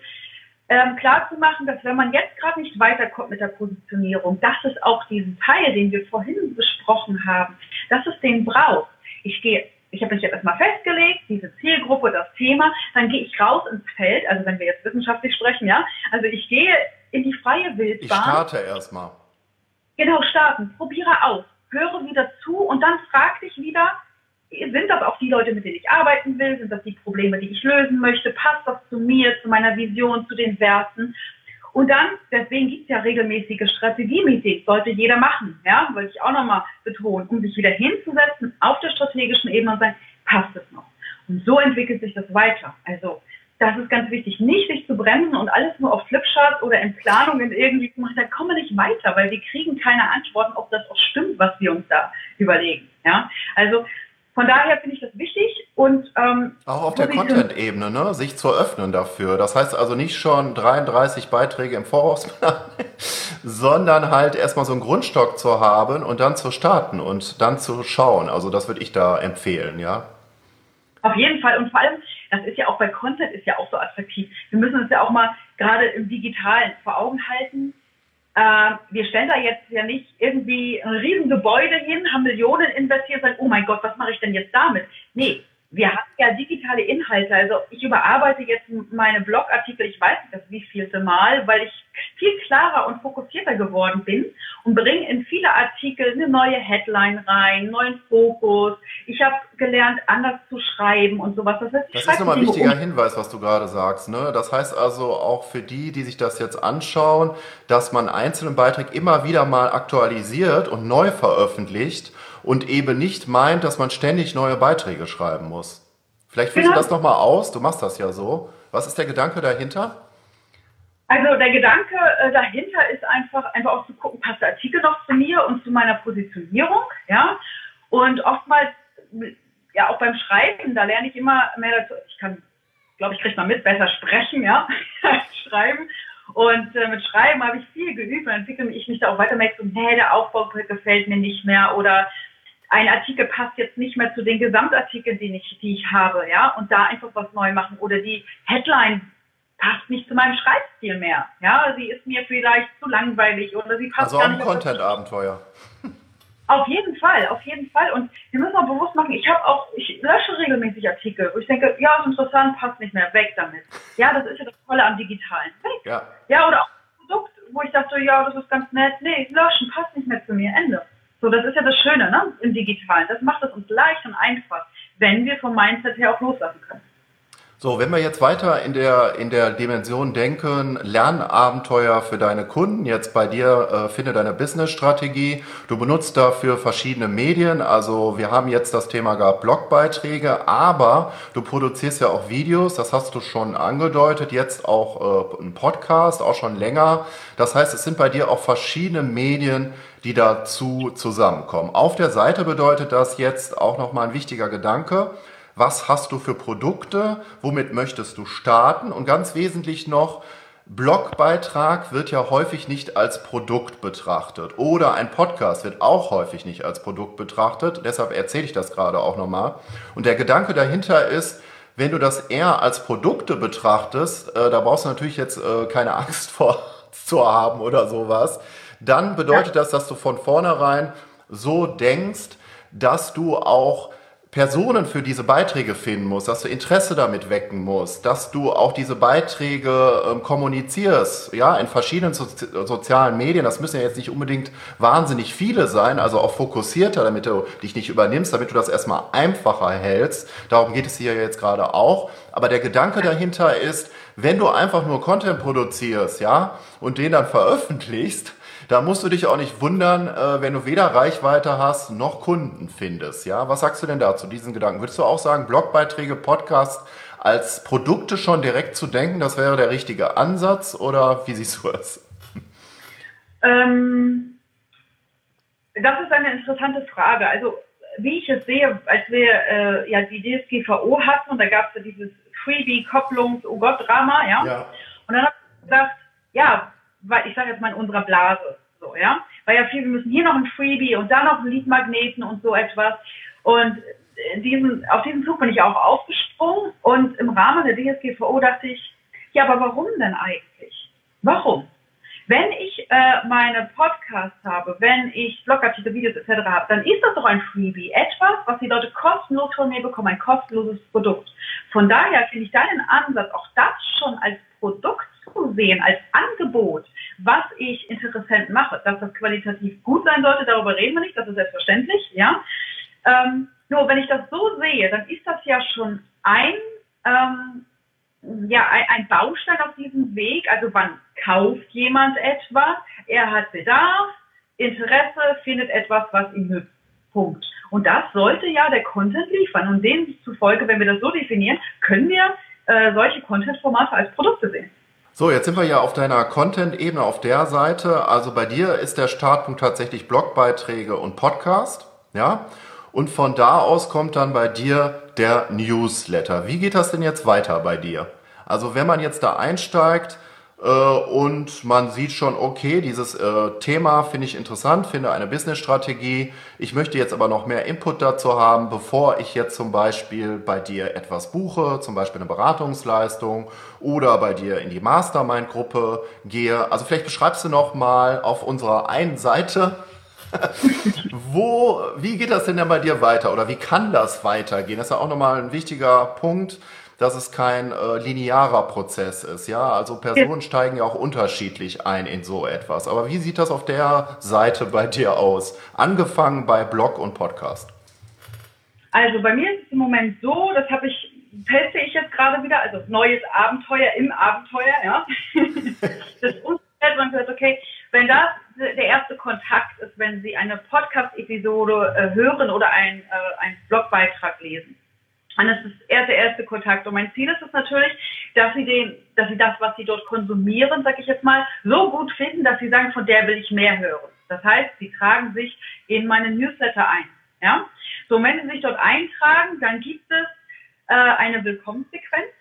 ähm, klar zu machen, dass wenn man jetzt gerade nicht weiterkommt mit der Positionierung, dass es auch diesen Teil, den wir vorhin besprochen haben, dass es den braucht. Ich gehe ich habe mich jetzt erstmal festgelegt, diese Zielgruppe, das Thema, dann gehe ich raus ins Feld, also wenn wir jetzt wissenschaftlich sprechen, ja, also ich gehe in die freie Wildbahn. Ich starte erstmal. Genau, starten, probiere aus, höre wieder zu und dann frag dich wieder, sind das auch die Leute, mit denen ich arbeiten will? Sind das die Probleme, die ich lösen möchte? Passt das zu mir, zu meiner Vision, zu den Werten? Und dann, deswegen gibt es ja regelmäßige Strategie-Meetings, sollte jeder machen, ja, wollte ich auch nochmal betonen, um sich wieder hinzusetzen auf der strategischen Ebene und sagen, passt es noch? Und so entwickelt sich das weiter. Also, das ist ganz wichtig, nicht sich zu bremsen und alles nur auf Flipcharts oder in Planungen irgendwie zu machen, da kommen wir nicht weiter, weil wir kriegen keine Antworten, ob das auch stimmt, was wir uns da überlegen, ja. Also, von daher finde ich das wichtig und ähm, auch auf der Content-Ebene, ne, sich zu öffnen dafür. Das heißt also nicht schon 33 Beiträge im Voraus planen, sondern halt erstmal so einen Grundstock zu haben und dann zu starten und dann zu schauen. Also das würde ich da empfehlen, ja. Auf jeden Fall und vor allem, das ist ja auch bei Content ist ja auch so attraktiv. Wir müssen uns ja auch mal gerade im Digitalen vor Augen halten äh, wir stellen da jetzt ja nicht irgendwie ein Riesengebäude hin, haben Millionen investiert, sagen, oh mein Gott, was mache ich denn jetzt damit? Nee, wir haben ja digitale Inhalte. Also ich überarbeite jetzt meine Blogartikel, ich weiß nicht das wievielte Mal, weil ich viel klarer und fokussierter geworden bin und bringe in viele Artikel eine neue Headline rein, neuen Fokus. Ich habe gelernt, anders zu schreiben und sowas. Das, heißt, das ist nochmal ein wichtiger um. Hinweis, was du gerade sagst. Ne? Das heißt also auch für die, die sich das jetzt anschauen, dass man einzelnen Beitrag immer wieder mal aktualisiert und neu veröffentlicht und eben nicht meint, dass man ständig neue Beiträge schreiben muss. Vielleicht führst genau. du das nochmal aus, du machst das ja so. Was ist der Gedanke dahinter? Also der Gedanke äh, dahinter ist einfach, einfach auch zu gucken, passt der Artikel noch zu mir und zu meiner Positionierung, ja. Und oftmals, ja auch beim Schreiben, da lerne ich immer mehr dazu. Ich kann, glaube ich, kriege mal mit, besser sprechen, ja, schreiben. Und äh, mit Schreiben habe ich viel geübt und entwickle ich mich da auch weiter, merke so, nee, der Aufbau gefällt mir nicht mehr oder ein Artikel passt jetzt nicht mehr zu den Gesamtartikeln, die ich, die ich habe, ja, und da einfach was neu machen oder die Headline passt nicht zu meinem Schreibstil mehr, ja, sie ist mir vielleicht zu langweilig oder sie passt also gar nicht. Also ein Content-Abenteuer. Auf jeden Fall, auf jeden Fall. Und wir müssen auch bewusst machen, ich habe auch, ich lösche regelmäßig Artikel, wo ich denke, ja, ist interessant, passt nicht mehr, weg damit. Ja, das ist ja das Tolle am Digitalen. Weg. Ja. ja, oder auch ein Produkt, wo ich dachte, ja, das ist ganz nett, nee, löschen, passt nicht mehr zu mir, Ende. So, das ist ja das Schöne ne, im Digitalen. Das macht es uns leicht und einfach, wenn wir vom Mindset her auch loslassen können. So, wenn wir jetzt weiter in der, in der Dimension denken, Lernabenteuer für deine Kunden, jetzt bei dir äh, finde deine Business-Strategie. Du benutzt dafür verschiedene Medien. Also wir haben jetzt das Thema gehabt, Blogbeiträge, aber du produzierst ja auch Videos, das hast du schon angedeutet, jetzt auch äh, ein Podcast, auch schon länger. Das heißt, es sind bei dir auch verschiedene Medien, die dazu zusammenkommen. Auf der Seite bedeutet das jetzt auch nochmal ein wichtiger Gedanke was hast du für Produkte, womit möchtest du starten und ganz wesentlich noch, Blogbeitrag wird ja häufig nicht als Produkt betrachtet oder ein Podcast wird auch häufig nicht als Produkt betrachtet. Deshalb erzähle ich das gerade auch nochmal. Und der Gedanke dahinter ist, wenn du das eher als Produkte betrachtest, äh, da brauchst du natürlich jetzt äh, keine Angst vor zu haben oder sowas, dann bedeutet das, dass du von vornherein so denkst, dass du auch Personen für diese Beiträge finden musst, dass du Interesse damit wecken musst, dass du auch diese Beiträge ähm, kommunizierst, ja, in verschiedenen so sozialen Medien. Das müssen ja jetzt nicht unbedingt wahnsinnig viele sein, also auch fokussierter, damit du dich nicht übernimmst, damit du das erstmal einfacher hältst. Darum geht es hier jetzt gerade auch. Aber der Gedanke dahinter ist, wenn du einfach nur Content produzierst, ja, und den dann veröffentlichst, da musst du dich auch nicht wundern, äh, wenn du weder Reichweite hast noch Kunden findest. Ja, was sagst du denn dazu, diesen Gedanken? Würdest du auch sagen, Blogbeiträge, Podcast als Produkte schon direkt zu denken, das wäre der richtige Ansatz oder wie siehst du es? Ähm, das ist eine interessante Frage. Also wie ich es sehe, als wir äh, ja die DSGVO hatten und da gab es ja dieses Freebie-Kopplungs-, oh Gott, Drama, ja. ja. Und dann habe ich gesagt, ja, weil ich sage jetzt mal in unserer Blase, so, ja, weil ja viel, wir müssen hier noch ein Freebie und da noch einen Leadmagneten und so etwas und diesen, auf diesen Zug bin ich auch aufgesprungen und im Rahmen der DSGVO dachte ich, ja, aber warum denn eigentlich? Warum? Wenn ich äh, meine Podcasts habe, wenn ich Blogartikel, Videos etc. habe, dann ist das doch ein Freebie. Etwas, was die Leute kostenlos von mir bekommen, ein kostenloses Produkt. Von daher finde ich deinen Ansatz, auch das schon als Produkt sehen, als Angebot, was ich interessant mache, dass das qualitativ gut sein sollte, darüber reden wir nicht, das ist selbstverständlich, ja. Ähm, nur wenn ich das so sehe, dann ist das ja schon ein, ähm, ja, ein, ein Baustein auf diesem Weg. Also wann kauft jemand etwas? Er hat Bedarf, Interesse, findet etwas, was ihm hüpft. Punkt. Und das sollte ja der Content liefern. Und demzufolge, wenn wir das so definieren, können wir äh, solche Content-Formate als Produkte sehen. So, jetzt sind wir ja auf deiner Content-Ebene auf der Seite. Also bei dir ist der Startpunkt tatsächlich Blogbeiträge und Podcast, ja? Und von da aus kommt dann bei dir der Newsletter. Wie geht das denn jetzt weiter bei dir? Also wenn man jetzt da einsteigt, und man sieht schon, okay, dieses äh, Thema finde ich interessant, finde eine Business-Strategie. Ich möchte jetzt aber noch mehr Input dazu haben, bevor ich jetzt zum Beispiel bei dir etwas buche, zum Beispiel eine Beratungsleistung oder bei dir in die Mastermind-Gruppe gehe. Also vielleicht beschreibst du noch mal auf unserer einen Seite, wo, wie geht das denn dann bei dir weiter oder wie kann das weitergehen? Das ist ja auch nochmal ein wichtiger Punkt dass es kein äh, linearer Prozess ist. Ja, also Personen steigen ja auch unterschiedlich ein in so etwas. Aber wie sieht das auf der Seite bei dir aus? Angefangen bei Blog und Podcast. Also bei mir ist es im Moment so, das habe ich teste ich jetzt gerade wieder, also neues Abenteuer im Abenteuer, ja. das umfällt, man sagt, okay, wenn das der erste Kontakt ist, wenn Sie eine Podcast-Episode äh, hören oder ein, äh, einen Blogbeitrag lesen, und das ist erst der erste Kontakt. Und mein Ziel ist es natürlich, dass sie den, dass sie das, was sie dort konsumieren, sag ich jetzt mal, so gut finden, dass sie sagen, von der will ich mehr hören. Das heißt, sie tragen sich in meine Newsletter ein. Ja? So, wenn sie sich dort eintragen, dann gibt es äh, eine Willkommenssequenz.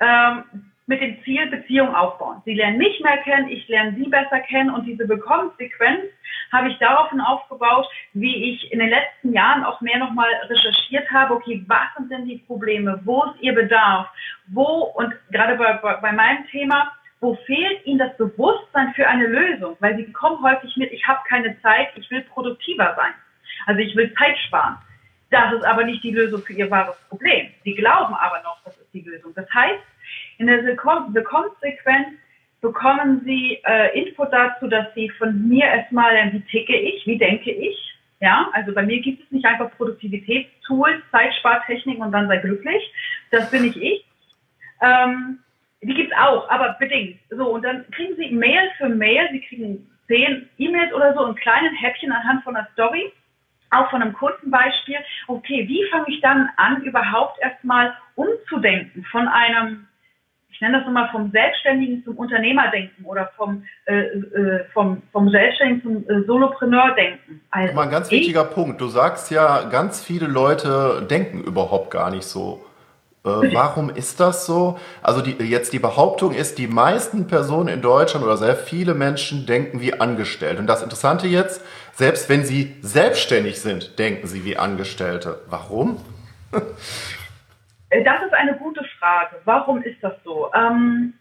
Ähm, mit dem Ziel Beziehung aufbauen. Sie lernen mich mehr kennen, ich lerne sie besser kennen und diese Willkommenssequenz habe ich daraufhin aufgebaut, wie ich in den letzten Jahren auch mehr nochmal recherchiert habe, okay, was sind denn die Probleme, wo ist ihr Bedarf, wo und gerade bei, bei, bei meinem Thema, wo fehlt ihnen das Bewusstsein für eine Lösung, weil sie kommen häufig mit, ich habe keine Zeit, ich will produktiver sein, also ich will Zeit sparen. Das ist aber nicht die Lösung für ihr wahres Problem. Sie glauben aber noch, das ist die Lösung. Das heißt, in der Willkommenssequenz bekommen Sie äh, Info dazu, dass Sie von mir erstmal wie ticke ich, wie denke ich. Ja, also bei mir gibt es nicht einfach Produktivitätstools, Zeitspartechniken und dann sei glücklich. Das bin ich ich. Ähm, die gibt's auch, aber bedingt. So, und dann kriegen sie Mail für Mail, sie kriegen zehn E-Mails oder so in kleinen Häppchen anhand von einer Story, auch von einem kurzen Beispiel. Okay, wie fange ich dann an, überhaupt erstmal umzudenken von einem ich nenne das nochmal vom Selbstständigen zum Unternehmerdenken oder vom, äh, äh, vom, vom Selbstständigen zum äh, Solopreneurdenken. Also mal ein ganz wichtiger Punkt. Du sagst ja, ganz viele Leute denken überhaupt gar nicht so. Äh, warum ist das so? Also die, jetzt die Behauptung ist, die meisten Personen in Deutschland oder sehr viele Menschen denken wie Angestellte. Und das Interessante jetzt, selbst wenn sie selbstständig sind, denken sie wie Angestellte. Warum? Äh, das ist eine gute Frage. Warum ist das so? Ähm,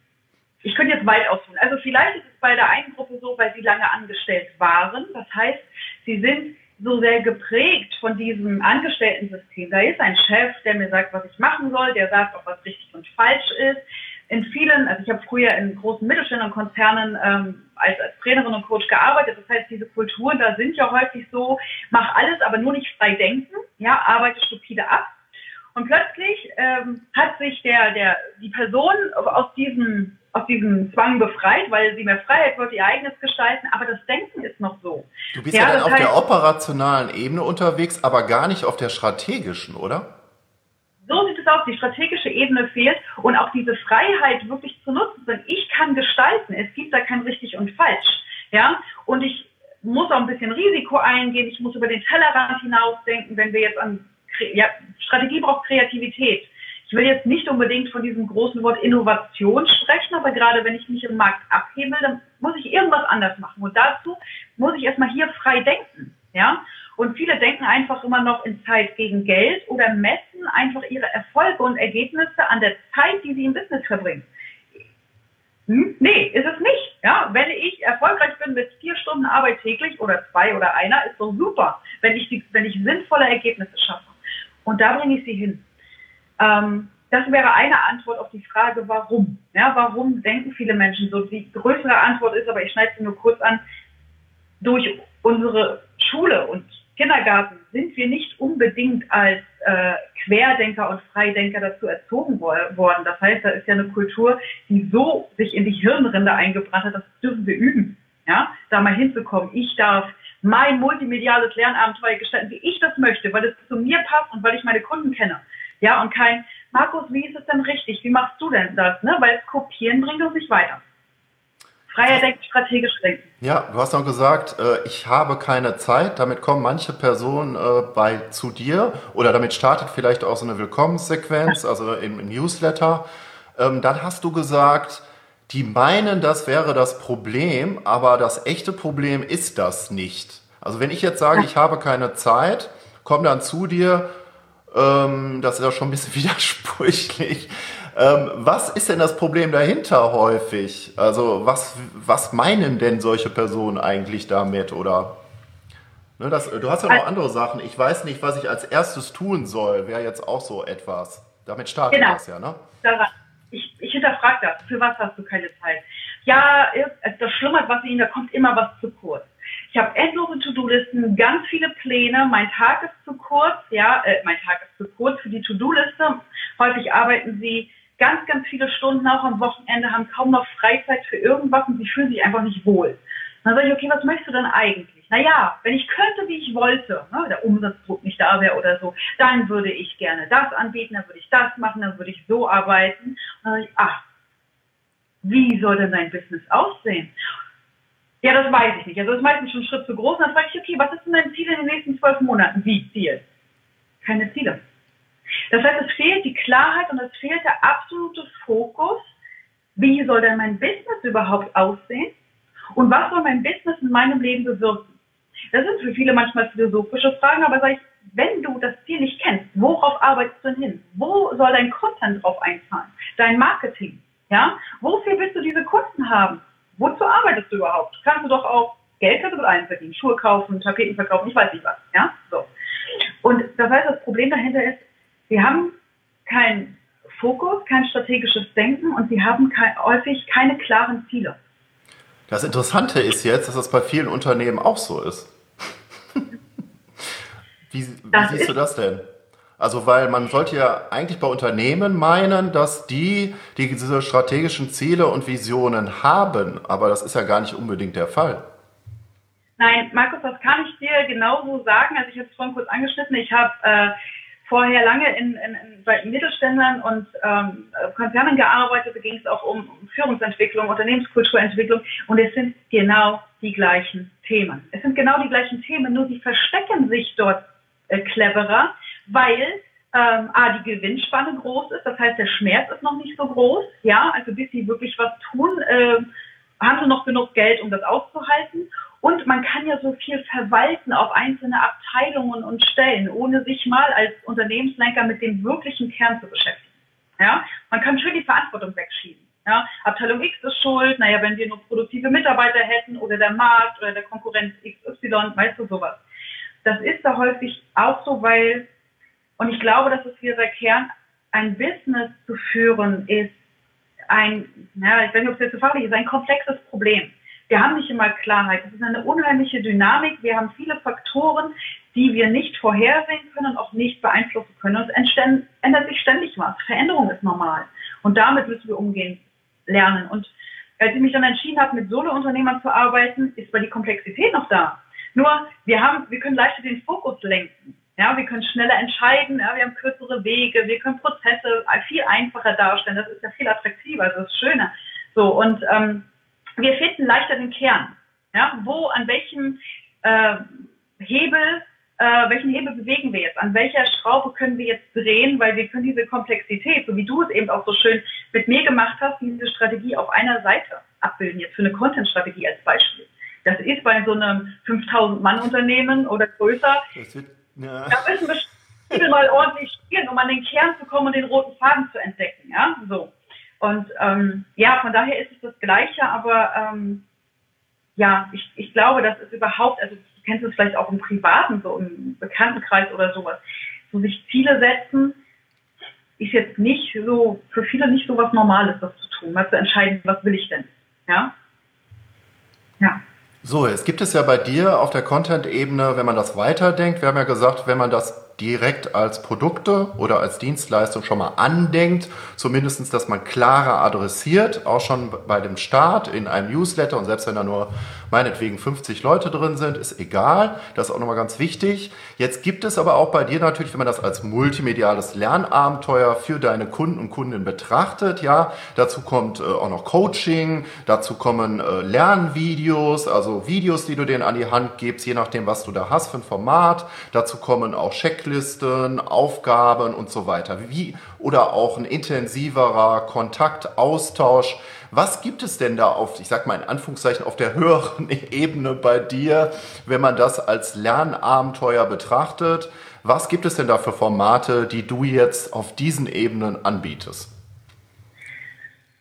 ich könnte jetzt weit ausholen. Also vielleicht ist es bei der einen Gruppe so, weil sie lange angestellt waren. Das heißt, sie sind so sehr geprägt von diesem Angestellten-System. Da ist ein Chef, der mir sagt, was ich machen soll, der sagt auch, was richtig und falsch ist. In vielen, also ich habe früher in großen Mittelständern und Konzernen ähm, als, als Trainerin und Coach gearbeitet. Das heißt, diese Kulturen da sind ja häufig so, mach alles, aber nur nicht frei denken, ja, arbeite stupide ab. Und plötzlich ähm, hat sich der, der, die Person aus diesem, aus diesem Zwang befreit, weil sie mehr Freiheit wollte, ihr eigenes gestalten, aber das Denken ist noch so. Du bist ja, ja dann auf heißt, der operationalen Ebene unterwegs, aber gar nicht auf der strategischen, oder? So sieht es aus. Die strategische Ebene fehlt und auch diese Freiheit wirklich zu nutzen. Denn ich kann gestalten. Es gibt da kein richtig und falsch. Ja, und ich muss auch ein bisschen Risiko eingehen. Ich muss über den Tellerrand hinausdenken, wenn wir jetzt an ja, Strategie braucht Kreativität. Ich will jetzt nicht unbedingt von diesem großen Wort Innovation sprechen, aber gerade wenn ich mich im Markt abhebe, dann muss ich irgendwas anders machen. Und dazu muss ich erstmal hier frei denken. Ja? Und viele denken einfach immer noch in Zeit gegen Geld oder messen einfach ihre Erfolge und Ergebnisse an der Zeit, die sie im Business verbringen. Hm? Nee, ist es nicht. Ja, wenn ich erfolgreich bin mit vier Stunden Arbeit täglich oder zwei oder einer, ist doch super, wenn ich, die, wenn ich sinnvolle Ergebnisse schaffe. Und da bringe ich sie hin. Ähm, das wäre eine Antwort auf die Frage, warum. Ja, warum denken viele Menschen so? Die größere Antwort ist, aber ich schneide sie nur kurz an, durch unsere Schule und Kindergarten sind wir nicht unbedingt als äh, Querdenker und Freidenker dazu erzogen worden. Das heißt, da ist ja eine Kultur, die so sich in die Hirnrinde eingebrannt hat, das dürfen wir üben. Ja, da mal hinzukommen. Ich darf mein multimediales Lernabenteuer gestalten, wie ich das möchte, weil es zu mir passt und weil ich meine Kunden kenne. Ja, und kein, Markus, wie ist es denn richtig? Wie machst du denn das? Ne? Weil es Kopieren bringt uns nicht weiter. Freier denken, strategisch denken. Ja, du hast noch gesagt, äh, ich habe keine Zeit. Damit kommen manche Personen äh, bei zu dir oder damit startet vielleicht auch so eine Willkommenssequenz, also im, im Newsletter. Ähm, dann hast du gesagt, die meinen, das wäre das Problem, aber das echte Problem ist das nicht. Also wenn ich jetzt sage, ich habe keine Zeit, komm dann zu dir, ähm, das ist ja schon ein bisschen widersprüchlich. Ähm, was ist denn das Problem dahinter häufig? Also was, was meinen denn solche Personen eigentlich damit? Oder ne, das, du hast ja noch andere Sachen. Ich weiß nicht, was ich als erstes tun soll, wäre jetzt auch so etwas. Damit startet genau. das ja, ne? Ich, ich hinterfrage das. Für was hast du keine Zeit? Ja, das schlummert was in ihnen, da kommt immer was zu kurz. Ich habe endlose To-Do-Listen, ganz viele Pläne. Mein Tag ist zu kurz, ja, äh, mein Tag ist zu kurz für die To-Do-Liste. Häufig arbeiten sie ganz, ganz viele Stunden auch am Wochenende, haben kaum noch Freizeit für irgendwas und sie fühlen sich einfach nicht wohl. Dann sage ich, okay, was möchtest du denn eigentlich? Naja, wenn ich könnte, wie ich wollte, ne, der Umsatzdruck nicht da wäre oder so, dann würde ich gerne das anbieten, dann würde ich das machen, dann würde ich so arbeiten. Ich, ach, wie soll denn dein Business aussehen? Ja, das weiß ich nicht. Also das ist meistens schon ein Schritt zu groß. Und dann frage ich, okay, was ist denn dein Ziel in den nächsten zwölf Monaten? Wie Ziel? Keine Ziele. Das heißt, es fehlt die Klarheit und es fehlt der absolute Fokus. Wie soll denn mein Business überhaupt aussehen? Und was soll mein Business in meinem Leben bewirken? Das sind für viele manchmal philosophische Fragen, aber sag ich, wenn du das Ziel nicht kennst, worauf arbeitest du denn hin? Wo soll dein Content drauf einzahlen? Dein Marketing? Ja? Wofür willst du diese Kunden haben? Wozu arbeitest du überhaupt? Kannst du doch auch Geld mit einverdienen, Schuhe kaufen, Tapeten verkaufen, ich weiß nicht was. Ja? So. Und das heißt, das Problem dahinter ist, sie haben keinen Fokus, kein strategisches Denken und sie haben kein, häufig keine klaren Ziele. Das Interessante ist jetzt, dass das bei vielen Unternehmen auch so ist. Wie, wie siehst du das denn? Also weil man sollte ja eigentlich bei Unternehmen meinen, dass die, die diese strategischen Ziele und Visionen haben, aber das ist ja gar nicht unbedingt der Fall. Nein, Markus, das kann ich dir genauso sagen. Also ich habe es vorhin kurz angeschnitten. Ich habe äh, vorher lange in, in, in, bei Mittelständlern und ähm, Konzernen gearbeitet. Da ging es auch um Führungsentwicklung, Unternehmenskulturentwicklung. Und es sind genau die gleichen Themen. Es sind genau die gleichen Themen, nur sie verstecken sich dort äh, cleverer, weil ähm, A, die Gewinnspanne groß ist. Das heißt, der Schmerz ist noch nicht so groß. Ja, also bis sie wirklich was tun, äh, haben sie noch genug Geld, um das auszuhalten. Und man kann ja so viel verwalten auf einzelne Abteilungen und Stellen, ohne sich mal als Unternehmenslenker mit dem wirklichen Kern zu beschäftigen. Ja, man kann schön die Verantwortung wegschieben. Ja, Abteilung X ist schuld, naja, wenn wir nur produktive Mitarbeiter hätten oder der Markt oder der Konkurrenz XY, weißt du sowas. Das ist da häufig auch so, weil, und ich glaube, das ist hier der Kern, ein Business zu führen ist ein, ja, ich weiß nicht, ob es jetzt so fachlich ist, ein komplexes Problem wir haben nicht immer Klarheit. Es ist eine unheimliche Dynamik. Wir haben viele Faktoren, die wir nicht vorhersehen können und auch nicht beeinflussen können. Und es ändert sich ständig was. Veränderung ist normal. Und damit müssen wir umgehen lernen. Und als ich mich dann entschieden habe, mit Solo-Unternehmern zu arbeiten, ist zwar die Komplexität noch da. Nur, wir haben, wir können leichter den Fokus lenken. Ja, wir können schneller entscheiden, ja, wir haben kürzere Wege, wir können Prozesse viel einfacher darstellen. Das ist ja viel attraktiver, das ist schöner. So, und ähm, wir finden leichter den Kern. Ja, wo, an welchem äh, Hebel, äh, welchen Hebel bewegen wir jetzt? An welcher Schraube können wir jetzt drehen? Weil wir können diese Komplexität, so wie du es eben auch so schön mit mir gemacht hast, diese Strategie auf einer Seite abbilden, jetzt für eine Content-Strategie als Beispiel. Das ist bei so einem 5000-Mann-Unternehmen oder größer. Das wird, ja. Da müssen wir mal ordentlich spielen, um an den Kern zu kommen und den roten Faden zu entdecken. Ja, so. Und ähm, ja, von daher ist es das Gleiche, aber ähm, ja, ich, ich glaube, das ist überhaupt, also du kennst es vielleicht auch im Privaten, so im Bekanntenkreis oder sowas, so sich Ziele setzen, ist jetzt nicht so, für viele nicht so was Normales, das zu tun, mal zu entscheiden, was will ich denn, ja. Ja. So, jetzt gibt es ja bei dir auf der Content-Ebene, wenn man das weiterdenkt, wir haben ja gesagt, wenn man das direkt als Produkte oder als Dienstleistung schon mal andenkt, zumindestens, dass man klarer adressiert, auch schon bei dem Start in einem Newsletter und selbst wenn da nur meinetwegen 50 Leute drin sind, ist egal, das ist auch nochmal ganz wichtig. Jetzt gibt es aber auch bei dir natürlich, wenn man das als multimediales Lernabenteuer für deine Kunden und Kundinnen betrachtet, ja, dazu kommt äh, auch noch Coaching, dazu kommen äh, Lernvideos, also Videos, die du denen an die Hand gibst, je nachdem, was du da hast für ein Format, dazu kommen auch Checklisten, Aufgaben und so weiter. Wie, oder auch ein intensiverer Kontakt, Austausch. Was gibt es denn da auf, ich sag mal in Anführungszeichen, auf der höheren Ebene bei dir, wenn man das als Lernabenteuer betrachtet? Was gibt es denn da für Formate, die du jetzt auf diesen Ebenen anbietest?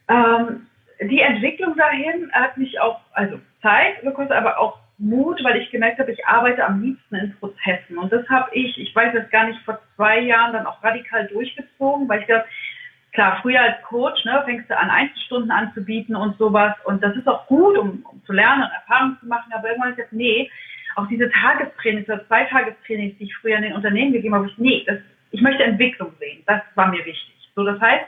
Ähm, die Entwicklung dahin hat mich auch, also Zeit aber auch Mut, weil ich gemerkt habe, ich arbeite am liebsten in Prozessen. Und das habe ich, ich weiß es gar nicht, vor zwei Jahren dann auch radikal durchgezogen, weil ich glaube, klar, früher als Coach, ne, fängst du an, Einzelstunden anzubieten und sowas. Und das ist auch gut, um, um zu lernen und Erfahrungen zu machen. Aber irgendwann ich gesagt, nee, auch diese Tagestrainings oder Zweitagestrainings, die ich früher in den Unternehmen gegeben habe, ich, nee, das, ich möchte Entwicklung sehen. Das war mir wichtig. So, das heißt,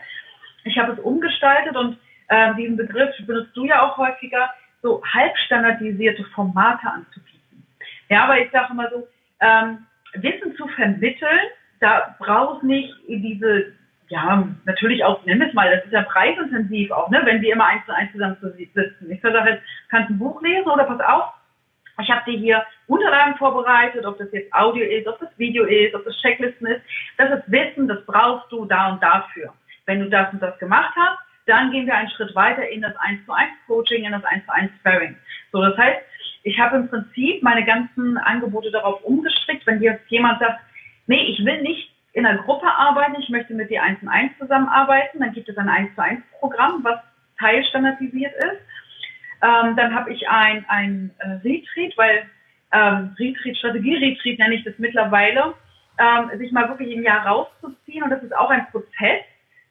ich habe es umgestaltet und äh, diesen Begriff benutzt du ja auch häufiger so halbstandardisierte Formate anzubieten. Ja, aber ich sage immer so, ähm, Wissen zu vermitteln, da braucht nicht diese, ja, natürlich auch, nimm es mal, das ist ja preisintensiv auch, ne, wenn wir immer eins zu eins zusammen sitzen. Ich sage jetzt, kannst du ein Buch lesen oder pass auf, ich habe dir hier Unterlagen vorbereitet, ob das jetzt Audio ist, ob das Video ist, ob das Checklisten ist. Das ist Wissen, das brauchst du da und dafür. Wenn du das und das gemacht hast, dann gehen wir einen Schritt weiter in das 1 zu 1 Coaching, in das 1 zu 1 Sparring. So, das heißt, ich habe im Prinzip meine ganzen Angebote darauf umgestrickt, wenn jetzt jemand sagt, nee, ich will nicht in einer Gruppe arbeiten, ich möchte mit dir 1 zu 1 zusammenarbeiten, dann gibt es ein 1 zu 1 Programm, was teilstandardisiert ist. Ähm, dann habe ich ein, ein äh, Retreat, weil ähm, Retreat, Strategie-Retreat nenne ich das mittlerweile, ähm, sich mal wirklich im Jahr rauszuziehen. Und das ist auch ein Prozess,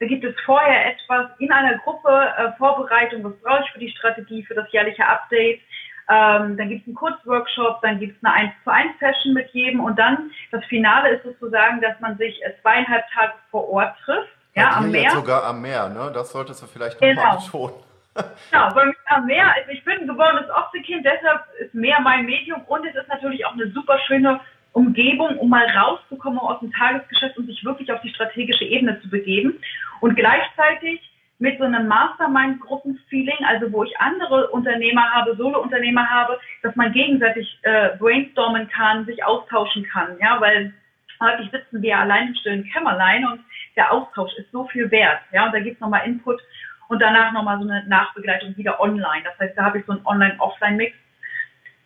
da gibt es vorher etwas in einer Gruppe, äh, Vorbereitung, was brauche ich für die Strategie, für das jährliche Update. Ähm, dann gibt es einen Kurzworkshop, dann gibt es eine 1 zu 1 Session mit jedem und dann das Finale ist sozusagen, dass man sich äh, zweieinhalb Tage vor Ort trifft. Ja, am Meer. sogar am Meer, ne? Das solltest du vielleicht noch genau. betonen. Genau, bei mir am Meer, also ich bin ein geborenes Ostseekind, deshalb ist Meer mein Medium und es ist natürlich auch eine super schöne Umgebung, um mal rauszukommen aus dem Tagesgeschäft und sich wirklich auf die strategische Ebene zu begeben. Und gleichzeitig mit so einem Mastermind-Gruppen-Feeling, also wo ich andere Unternehmer habe, Solo-Unternehmer habe, dass man gegenseitig äh, brainstormen kann, sich austauschen kann, ja, weil häufig sitzen wir allein im stillen Kämmerlein und der Austausch ist so viel wert, ja, und da gibt's nochmal Input und danach nochmal so eine Nachbegleitung wieder online. Das heißt, da habe ich so einen Online-Offline-Mix.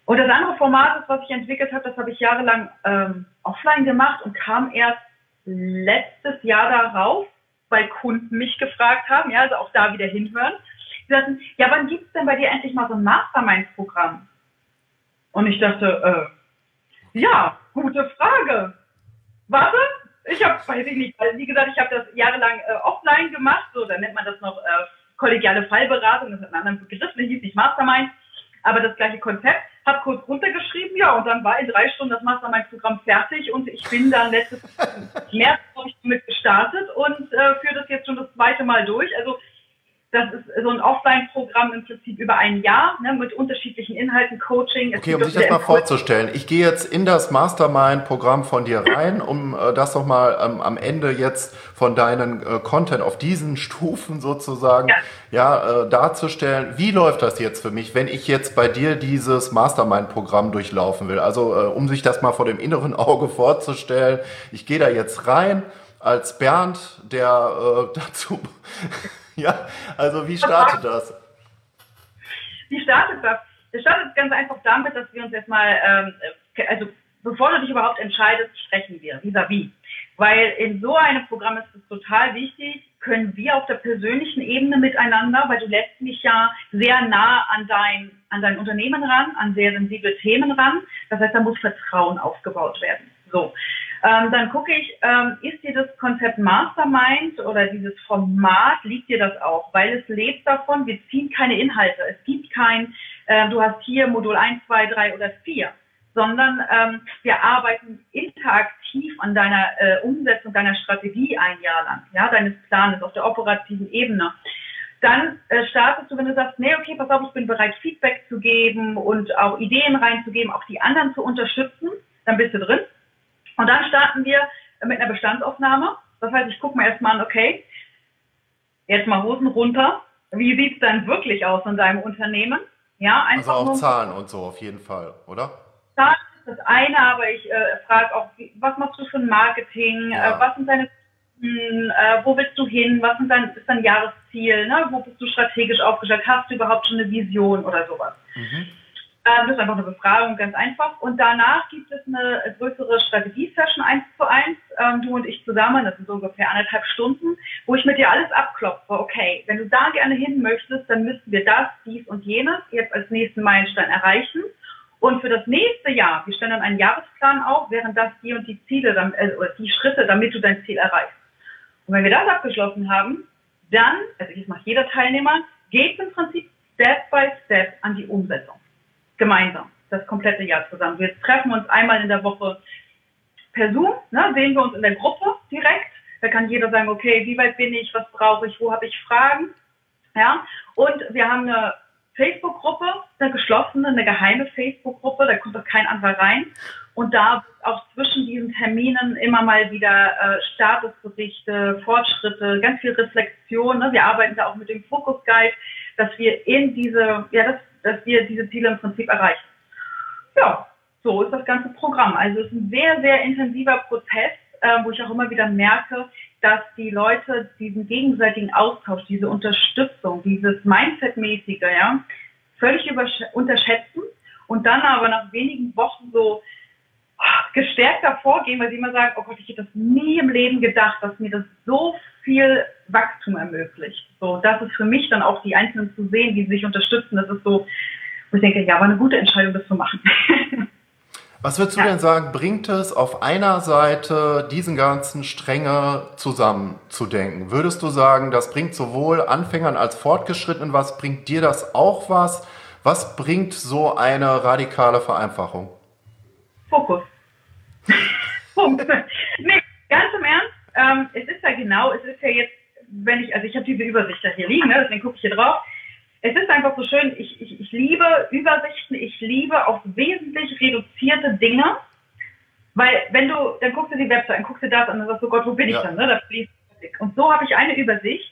Und das andere Format, was ich entwickelt habe, das habe ich jahrelang ähm, offline gemacht und kam erst letztes Jahr darauf, weil Kunden mich gefragt haben, ja, also auch da wieder hinhören. Sie sagten, ja, wann gibt's denn bei dir endlich mal so ein Mastermind-Programm? Und ich dachte, äh, ja, gute Frage. Warte, ich habe, weiß ich nicht, weil wie gesagt, ich habe das jahrelang äh, offline gemacht, so, dann nennt man das noch äh, kollegiale Fallberatung, das hat einen anderen Begriff, der hieß nicht Mastermind, aber das gleiche Konzept, habe kurz runtergeschrieben, ja, und dann war in drei Stunden das Mastermind-Programm fertig und ich bin dann letztes März, ich, damit gestartet und äh, führe das jetzt schon das zweite Mal durch. Also das ist so ein Offline-Programm im Prinzip über ein Jahr ne, mit unterschiedlichen Inhalten, Coaching. okay, um sich das mal vorzustellen. Ich gehe jetzt in das Mastermind-Programm von dir rein, um äh, das nochmal ähm, am Ende jetzt von deinen äh, Content auf diesen Stufen sozusagen ja. ja äh, darzustellen. Wie läuft das jetzt für mich, wenn ich jetzt bei dir dieses Mastermind-Programm durchlaufen will? Also äh, um sich das mal vor dem inneren Auge vorzustellen. Ich gehe da jetzt rein als Bernd, der äh, dazu ja, also wie startet das? Wie startet das? Es startet ganz einfach damit, dass wir uns jetzt mal, ähm, also bevor du dich überhaupt entscheidest, sprechen wir vis-à-vis. -vis. Weil in so einem Programm ist es total wichtig, können wir auf der persönlichen Ebene miteinander, weil du lässt mich ja sehr nah an dein, an dein Unternehmen ran, an sehr sensible Themen ran. Das heißt, da muss Vertrauen aufgebaut werden. So. Ähm, dann gucke ich, ähm, ist dir das Konzept Mastermind oder dieses Format, liegt dir das auch? Weil es lebt davon, wir ziehen keine Inhalte. Es gibt kein, äh, du hast hier Modul 1, 2, 3 oder 4, sondern ähm, wir arbeiten interaktiv an deiner äh, Umsetzung deiner Strategie ein Jahr lang, ja, deines Planes auf der operativen Ebene dann äh, startest du, wenn du sagst, nee, okay, pass auf, ich bin bereit, Feedback zu geben und auch Ideen reinzugeben, auch die anderen zu unterstützen, dann bist du drin. Und dann starten wir mit einer Bestandsaufnahme. Das heißt, ich gucke mir erstmal an, okay, jetzt mal Hosen runter. Wie sieht es dann wirklich aus in deinem Unternehmen? Ja, einfach also auch Zahlen und so auf jeden Fall, oder? Zahlen ist das eine, aber ich äh, frage auch, was machst du für ein Marketing? Ja. Äh, was sind deine äh, wo willst du hin? Was ist dein, ist dein Jahresziel? Ne? Wo bist du strategisch aufgestellt? Hast du überhaupt schon eine Vision oder sowas? Mhm. Ähm, das ist einfach eine Befragung, ganz einfach. Und danach gibt es eine größere Strategie-Session eins zu eins, ähm, du und ich zusammen, das sind so ungefähr anderthalb Stunden, wo ich mit dir alles abklopfe. Okay, wenn du da gerne hin möchtest, dann müssten wir das, dies und jenes jetzt als nächsten Meilenstein erreichen. Und für das nächste Jahr, wir stellen dann einen Jahresplan auf, wären das die und die Ziele, äh, oder die Schritte, damit du dein Ziel erreichst. Und wenn wir das abgeschlossen haben, dann, also das macht jeder Teilnehmer, geht im Prinzip Step by Step an die Umsetzung gemeinsam, das komplette Jahr zusammen. Wir treffen uns einmal in der Woche per Zoom, ne, sehen wir uns in der Gruppe direkt. Da kann jeder sagen, okay, wie weit bin ich, was brauche ich, wo habe ich Fragen. Ja, und wir haben eine Facebook-Gruppe, eine geschlossene, eine geheime Facebook-Gruppe, da kommt doch kein anderer rein. Und da auch zwischen diesen Terminen immer mal wieder äh, Statusberichte, Fortschritte, ganz viel Reflexion. Ne? Wir arbeiten da auch mit dem Focus Guide, dass wir in diese, ja, das dass wir diese Ziele im Prinzip erreichen. Ja, so ist das ganze Programm. Also es ist ein sehr, sehr intensiver Prozess, äh, wo ich auch immer wieder merke, dass die Leute diesen gegenseitigen Austausch, diese Unterstützung, dieses Mindset-mäßige, ja, völlig unterschätzen und dann aber nach wenigen Wochen so gestärkter vorgehen, weil sie immer sagen, oh Gott, ich hätte das nie im Leben gedacht, dass mir das so viel Wachstum ermöglicht. So, das ist für mich dann auch die Einzelnen zu sehen, die sich unterstützen. Das ist so, wo ich denke, ja, war eine gute Entscheidung, das zu machen. Was würdest du ja. denn sagen, bringt es auf einer Seite diesen ganzen Stränge zusammenzudenken? Würdest du sagen, das bringt sowohl Anfängern als Fortgeschrittenen was? Bringt dir das auch was? Was bringt so eine radikale Vereinfachung? Fokus. Punkt. nee, ganz im Ernst, ähm, es ist ja genau, es ist ja jetzt, wenn ich, also ich habe diese Übersicht da hier liegen, ne, deswegen gucke ich hier drauf. Es ist einfach so schön, ich, ich, ich liebe Übersichten, ich liebe auf wesentlich reduzierte Dinge, weil wenn du, dann guckst du die Website, dann guckst du das an und sagst du, Gott, wo bin ja. ich dann? Ne? Das fließt. Und so habe ich eine Übersicht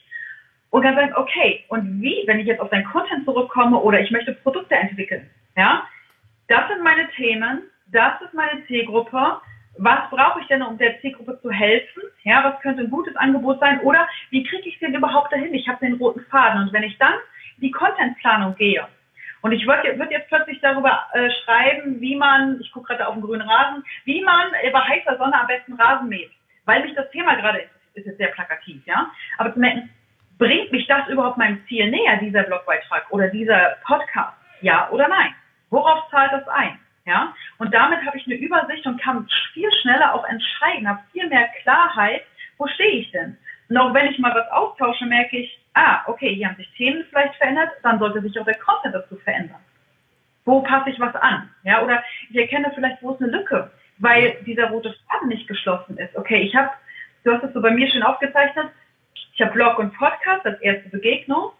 und dann sagen, okay, und wie, wenn ich jetzt auf dein Content zurückkomme oder ich möchte Produkte entwickeln, ja, das sind meine Themen, das ist meine Zielgruppe, was brauche ich denn, um der Zielgruppe zu helfen? Ja, was könnte ein gutes Angebot sein? Oder wie kriege ich den überhaupt dahin? Ich habe den roten Faden. Und wenn ich dann die Contentplanung gehe und ich würde würd jetzt plötzlich darüber äh, schreiben, wie man, ich gucke gerade auf den grünen Rasen, wie man bei heißer Sonne am besten Rasen mäht, weil mich das Thema gerade ist, ist jetzt sehr plakativ, ja. Aber zu merken, bringt mich das überhaupt meinem Ziel näher, dieser Blogbeitrag oder dieser Podcast? Ja oder nein? Worauf zahlt das ein? Ja, und damit habe ich eine Übersicht und kann viel schneller auch entscheiden, habe viel mehr Klarheit, wo stehe ich denn? Und auch wenn ich mal was austausche, merke ich, ah, okay, hier haben sich Themen vielleicht verändert, dann sollte sich auch der Content dazu verändern. Wo passe ich was an? Ja, oder ich erkenne vielleicht, wo ist eine Lücke, weil dieser rote Faden nicht geschlossen ist. Okay, ich habe, du hast es so bei mir schon aufgezeichnet, ich habe Blog und Podcast als erste Begegnung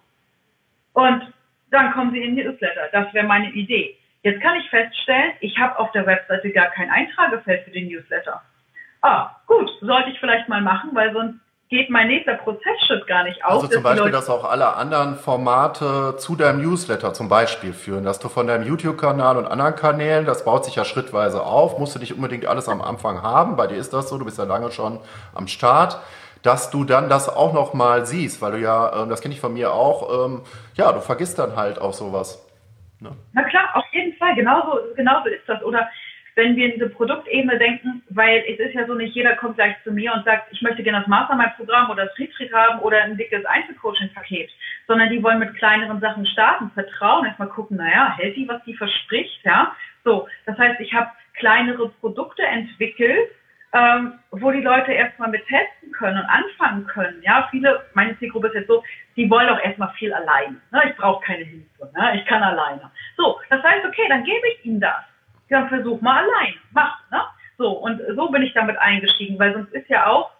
und dann kommen sie in die Newsletter. Das wäre meine Idee. Jetzt kann ich feststellen, ich habe auf der Webseite gar kein Eintragefeld für den Newsletter. Ah, gut, sollte ich vielleicht mal machen, weil sonst geht mein nächster Prozessschritt gar nicht auf. Also zum Beispiel, dass auch alle anderen Formate zu deinem Newsletter zum Beispiel führen, dass du von deinem YouTube-Kanal und anderen Kanälen, das baut sich ja schrittweise auf, musst du nicht unbedingt alles am Anfang haben, bei dir ist das so, du bist ja lange schon am Start, dass du dann das auch nochmal siehst, weil du ja, ähm, das kenne ich von mir auch, ähm, ja, du vergisst dann halt auch sowas. Ne? Na klar, jeden Fall, genauso, genauso ist das. Oder wenn wir in diese Produktebene denken, weil es ist ja so, nicht jeder kommt gleich zu mir und sagt, ich möchte gerne das Mastermind-Programm oder das Retreat haben oder ein dickes Einzelcoaching-Paket, sondern die wollen mit kleineren Sachen starten, vertrauen, erstmal gucken, naja, hält die, was die verspricht, ja. So, das heißt, ich habe kleinere Produkte entwickelt, ähm, wo die Leute erstmal mit testen können und anfangen können. Ja, viele, meine Zielgruppe ist jetzt so, die wollen auch erstmal viel allein. Ne? Ich brauche keine Hilfe, ne? ich kann alleine. So, das heißt, okay, dann gebe ich ihnen das. Dann versuch mal allein, mach. Ne? So, und so bin ich damit eingestiegen, weil sonst ist ja auch,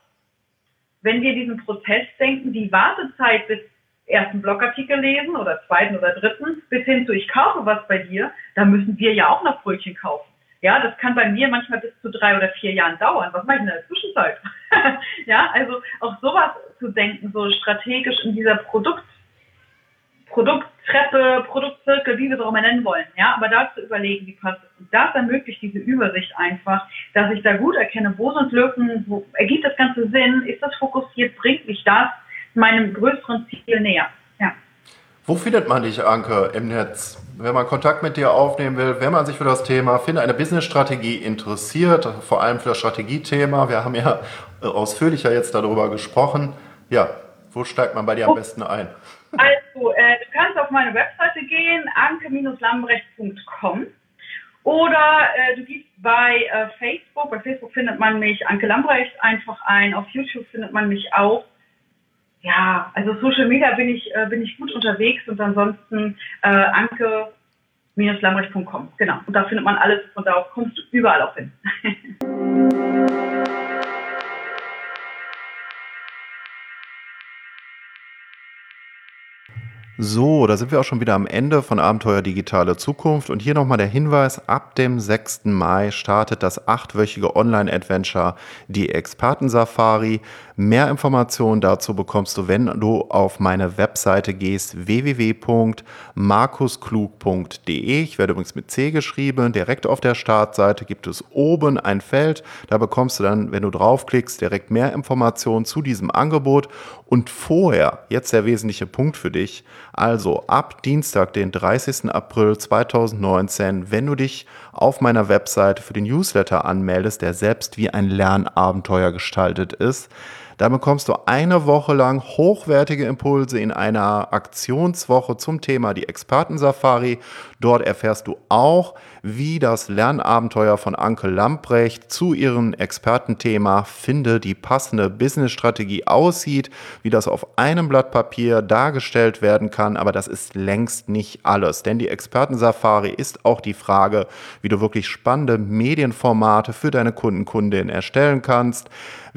wenn wir diesen Prozess denken, die Wartezeit bis ersten Blogartikel lesen oder zweiten oder dritten, bis hin zu ich kaufe was bei dir, da müssen wir ja auch noch Brötchen kaufen. Ja, das kann bei mir manchmal bis zu drei oder vier Jahren dauern. Was mache ich in der Zwischenzeit? ja, also auch sowas zu denken, so strategisch in dieser Produkt, Produkttreppe, Produktzirkel, wie wir es auch immer nennen wollen. Ja, aber da zu überlegen, wie passt es. Und das ermöglicht diese Übersicht einfach, dass ich da gut erkenne, wo sind Lücken, wo ergibt das Ganze Sinn, ist das fokussiert, bringt mich das meinem größeren Ziel näher. Ja. Wo findet man dich, Anke, im Netz? Wenn man Kontakt mit dir aufnehmen will, wenn man sich für das Thema Finde eine Business-Strategie interessiert, vor allem für das Strategiethema, wir haben ja äh, ausführlicher jetzt darüber gesprochen. Ja, wo steigt man bei dir am besten ein? Also, äh, du kannst auf meine Webseite gehen, anke-lambrecht.com oder äh, du gibst bei äh, Facebook, bei Facebook findet man mich Anke Lambrecht einfach ein, auf YouTube findet man mich auch ja, also Social Media bin ich, äh, bin ich gut unterwegs und ansonsten äh, anke-lambrecht.com. Genau. Und da findet man alles und da kommst du überall auch hin. So, da sind wir auch schon wieder am Ende von Abenteuer Digitale Zukunft. Und hier nochmal der Hinweis, ab dem 6. Mai startet das achtwöchige Online-Adventure Die Experten-Safari. Mehr Informationen dazu bekommst du, wenn du auf meine Webseite gehst, www.markusklug.de. Ich werde übrigens mit C geschrieben. Direkt auf der Startseite gibt es oben ein Feld. Da bekommst du dann, wenn du draufklickst, direkt mehr Informationen zu diesem Angebot. Und vorher, jetzt der wesentliche Punkt für dich, also ab Dienstag, den 30. April 2019, wenn du dich auf meiner Webseite für den Newsletter anmeldest, der selbst wie ein Lernabenteuer gestaltet ist, Da bekommst du eine Woche lang hochwertige Impulse in einer Aktionswoche zum Thema die Experten-Safari. Dort erfährst du auch, wie das Lernabenteuer von Anke Lamprecht zu ihrem Expertenthema Finde die passende Business-Strategie aussieht, wie das auf einem Blatt Papier dargestellt werden kann. Aber das ist längst nicht alles, denn die Experten-Safari ist auch die Frage, wie du wirklich spannende Medienformate für deine Kunden, Kundinnen erstellen kannst,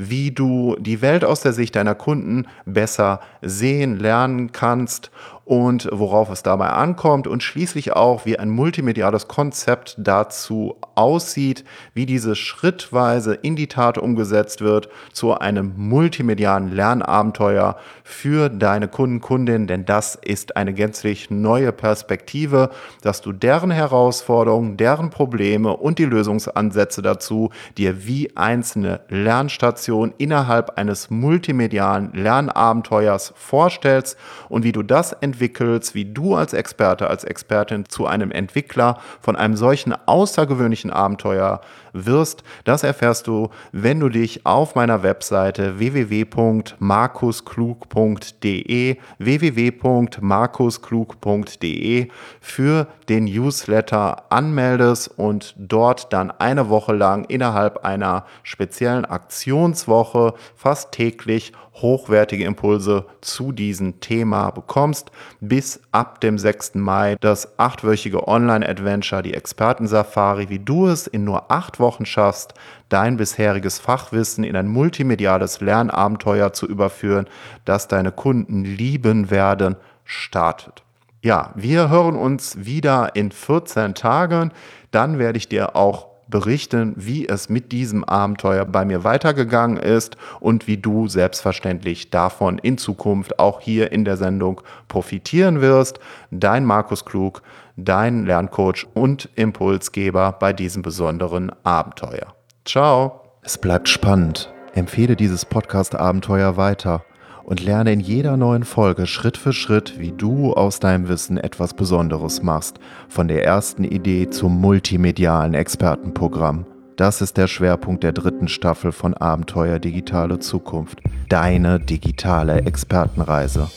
wie du die Welt aus der Sicht deiner Kunden besser sehen, lernen kannst und worauf es dabei ankommt und schließlich auch, wie ein multimediales Konzept dazu aussieht, wie diese schrittweise in die Tat umgesetzt wird zu einem multimedialen Lernabenteuer für deine Kunden, Kundinnen, denn das ist eine gänzlich neue Perspektive, dass du deren Herausforderungen, deren Probleme und die Lösungsansätze dazu dir wie einzelne Lernstationen innerhalb eines multimedialen Lernabenteuers vorstellst und wie du das entwickelst, wie du als Experte, als Expertin zu einem Entwickler von einem solchen außergewöhnlichen Abenteuer wirst, das erfährst du, wenn du dich auf meiner Webseite www.markusklug.de www.markusklug.de für den Newsletter anmeldest und dort dann eine Woche lang innerhalb einer speziellen Aktionswoche fast täglich hochwertige Impulse zu diesem Thema bekommst. Bis ab dem 6. Mai das achtwöchige Online-Adventure, die Experten-Safari, wie du es in nur acht Wochen schaffst, dein bisheriges Fachwissen in ein multimediales Lernabenteuer zu überführen, das deine Kunden lieben werden, startet. Ja, wir hören uns wieder in 14 Tagen. Dann werde ich dir auch berichten, wie es mit diesem Abenteuer bei mir weitergegangen ist und wie du selbstverständlich davon in Zukunft auch hier in der Sendung profitieren wirst. Dein Markus Klug, dein Lerncoach und Impulsgeber bei diesem besonderen Abenteuer. Ciao. Es bleibt spannend. Empfehle dieses Podcast-Abenteuer weiter und lerne in jeder neuen Folge Schritt für Schritt, wie du aus deinem Wissen etwas Besonderes machst, von der ersten Idee zum multimedialen Expertenprogramm. Das ist der Schwerpunkt der dritten Staffel von Abenteuer Digitale Zukunft. Deine digitale Expertenreise.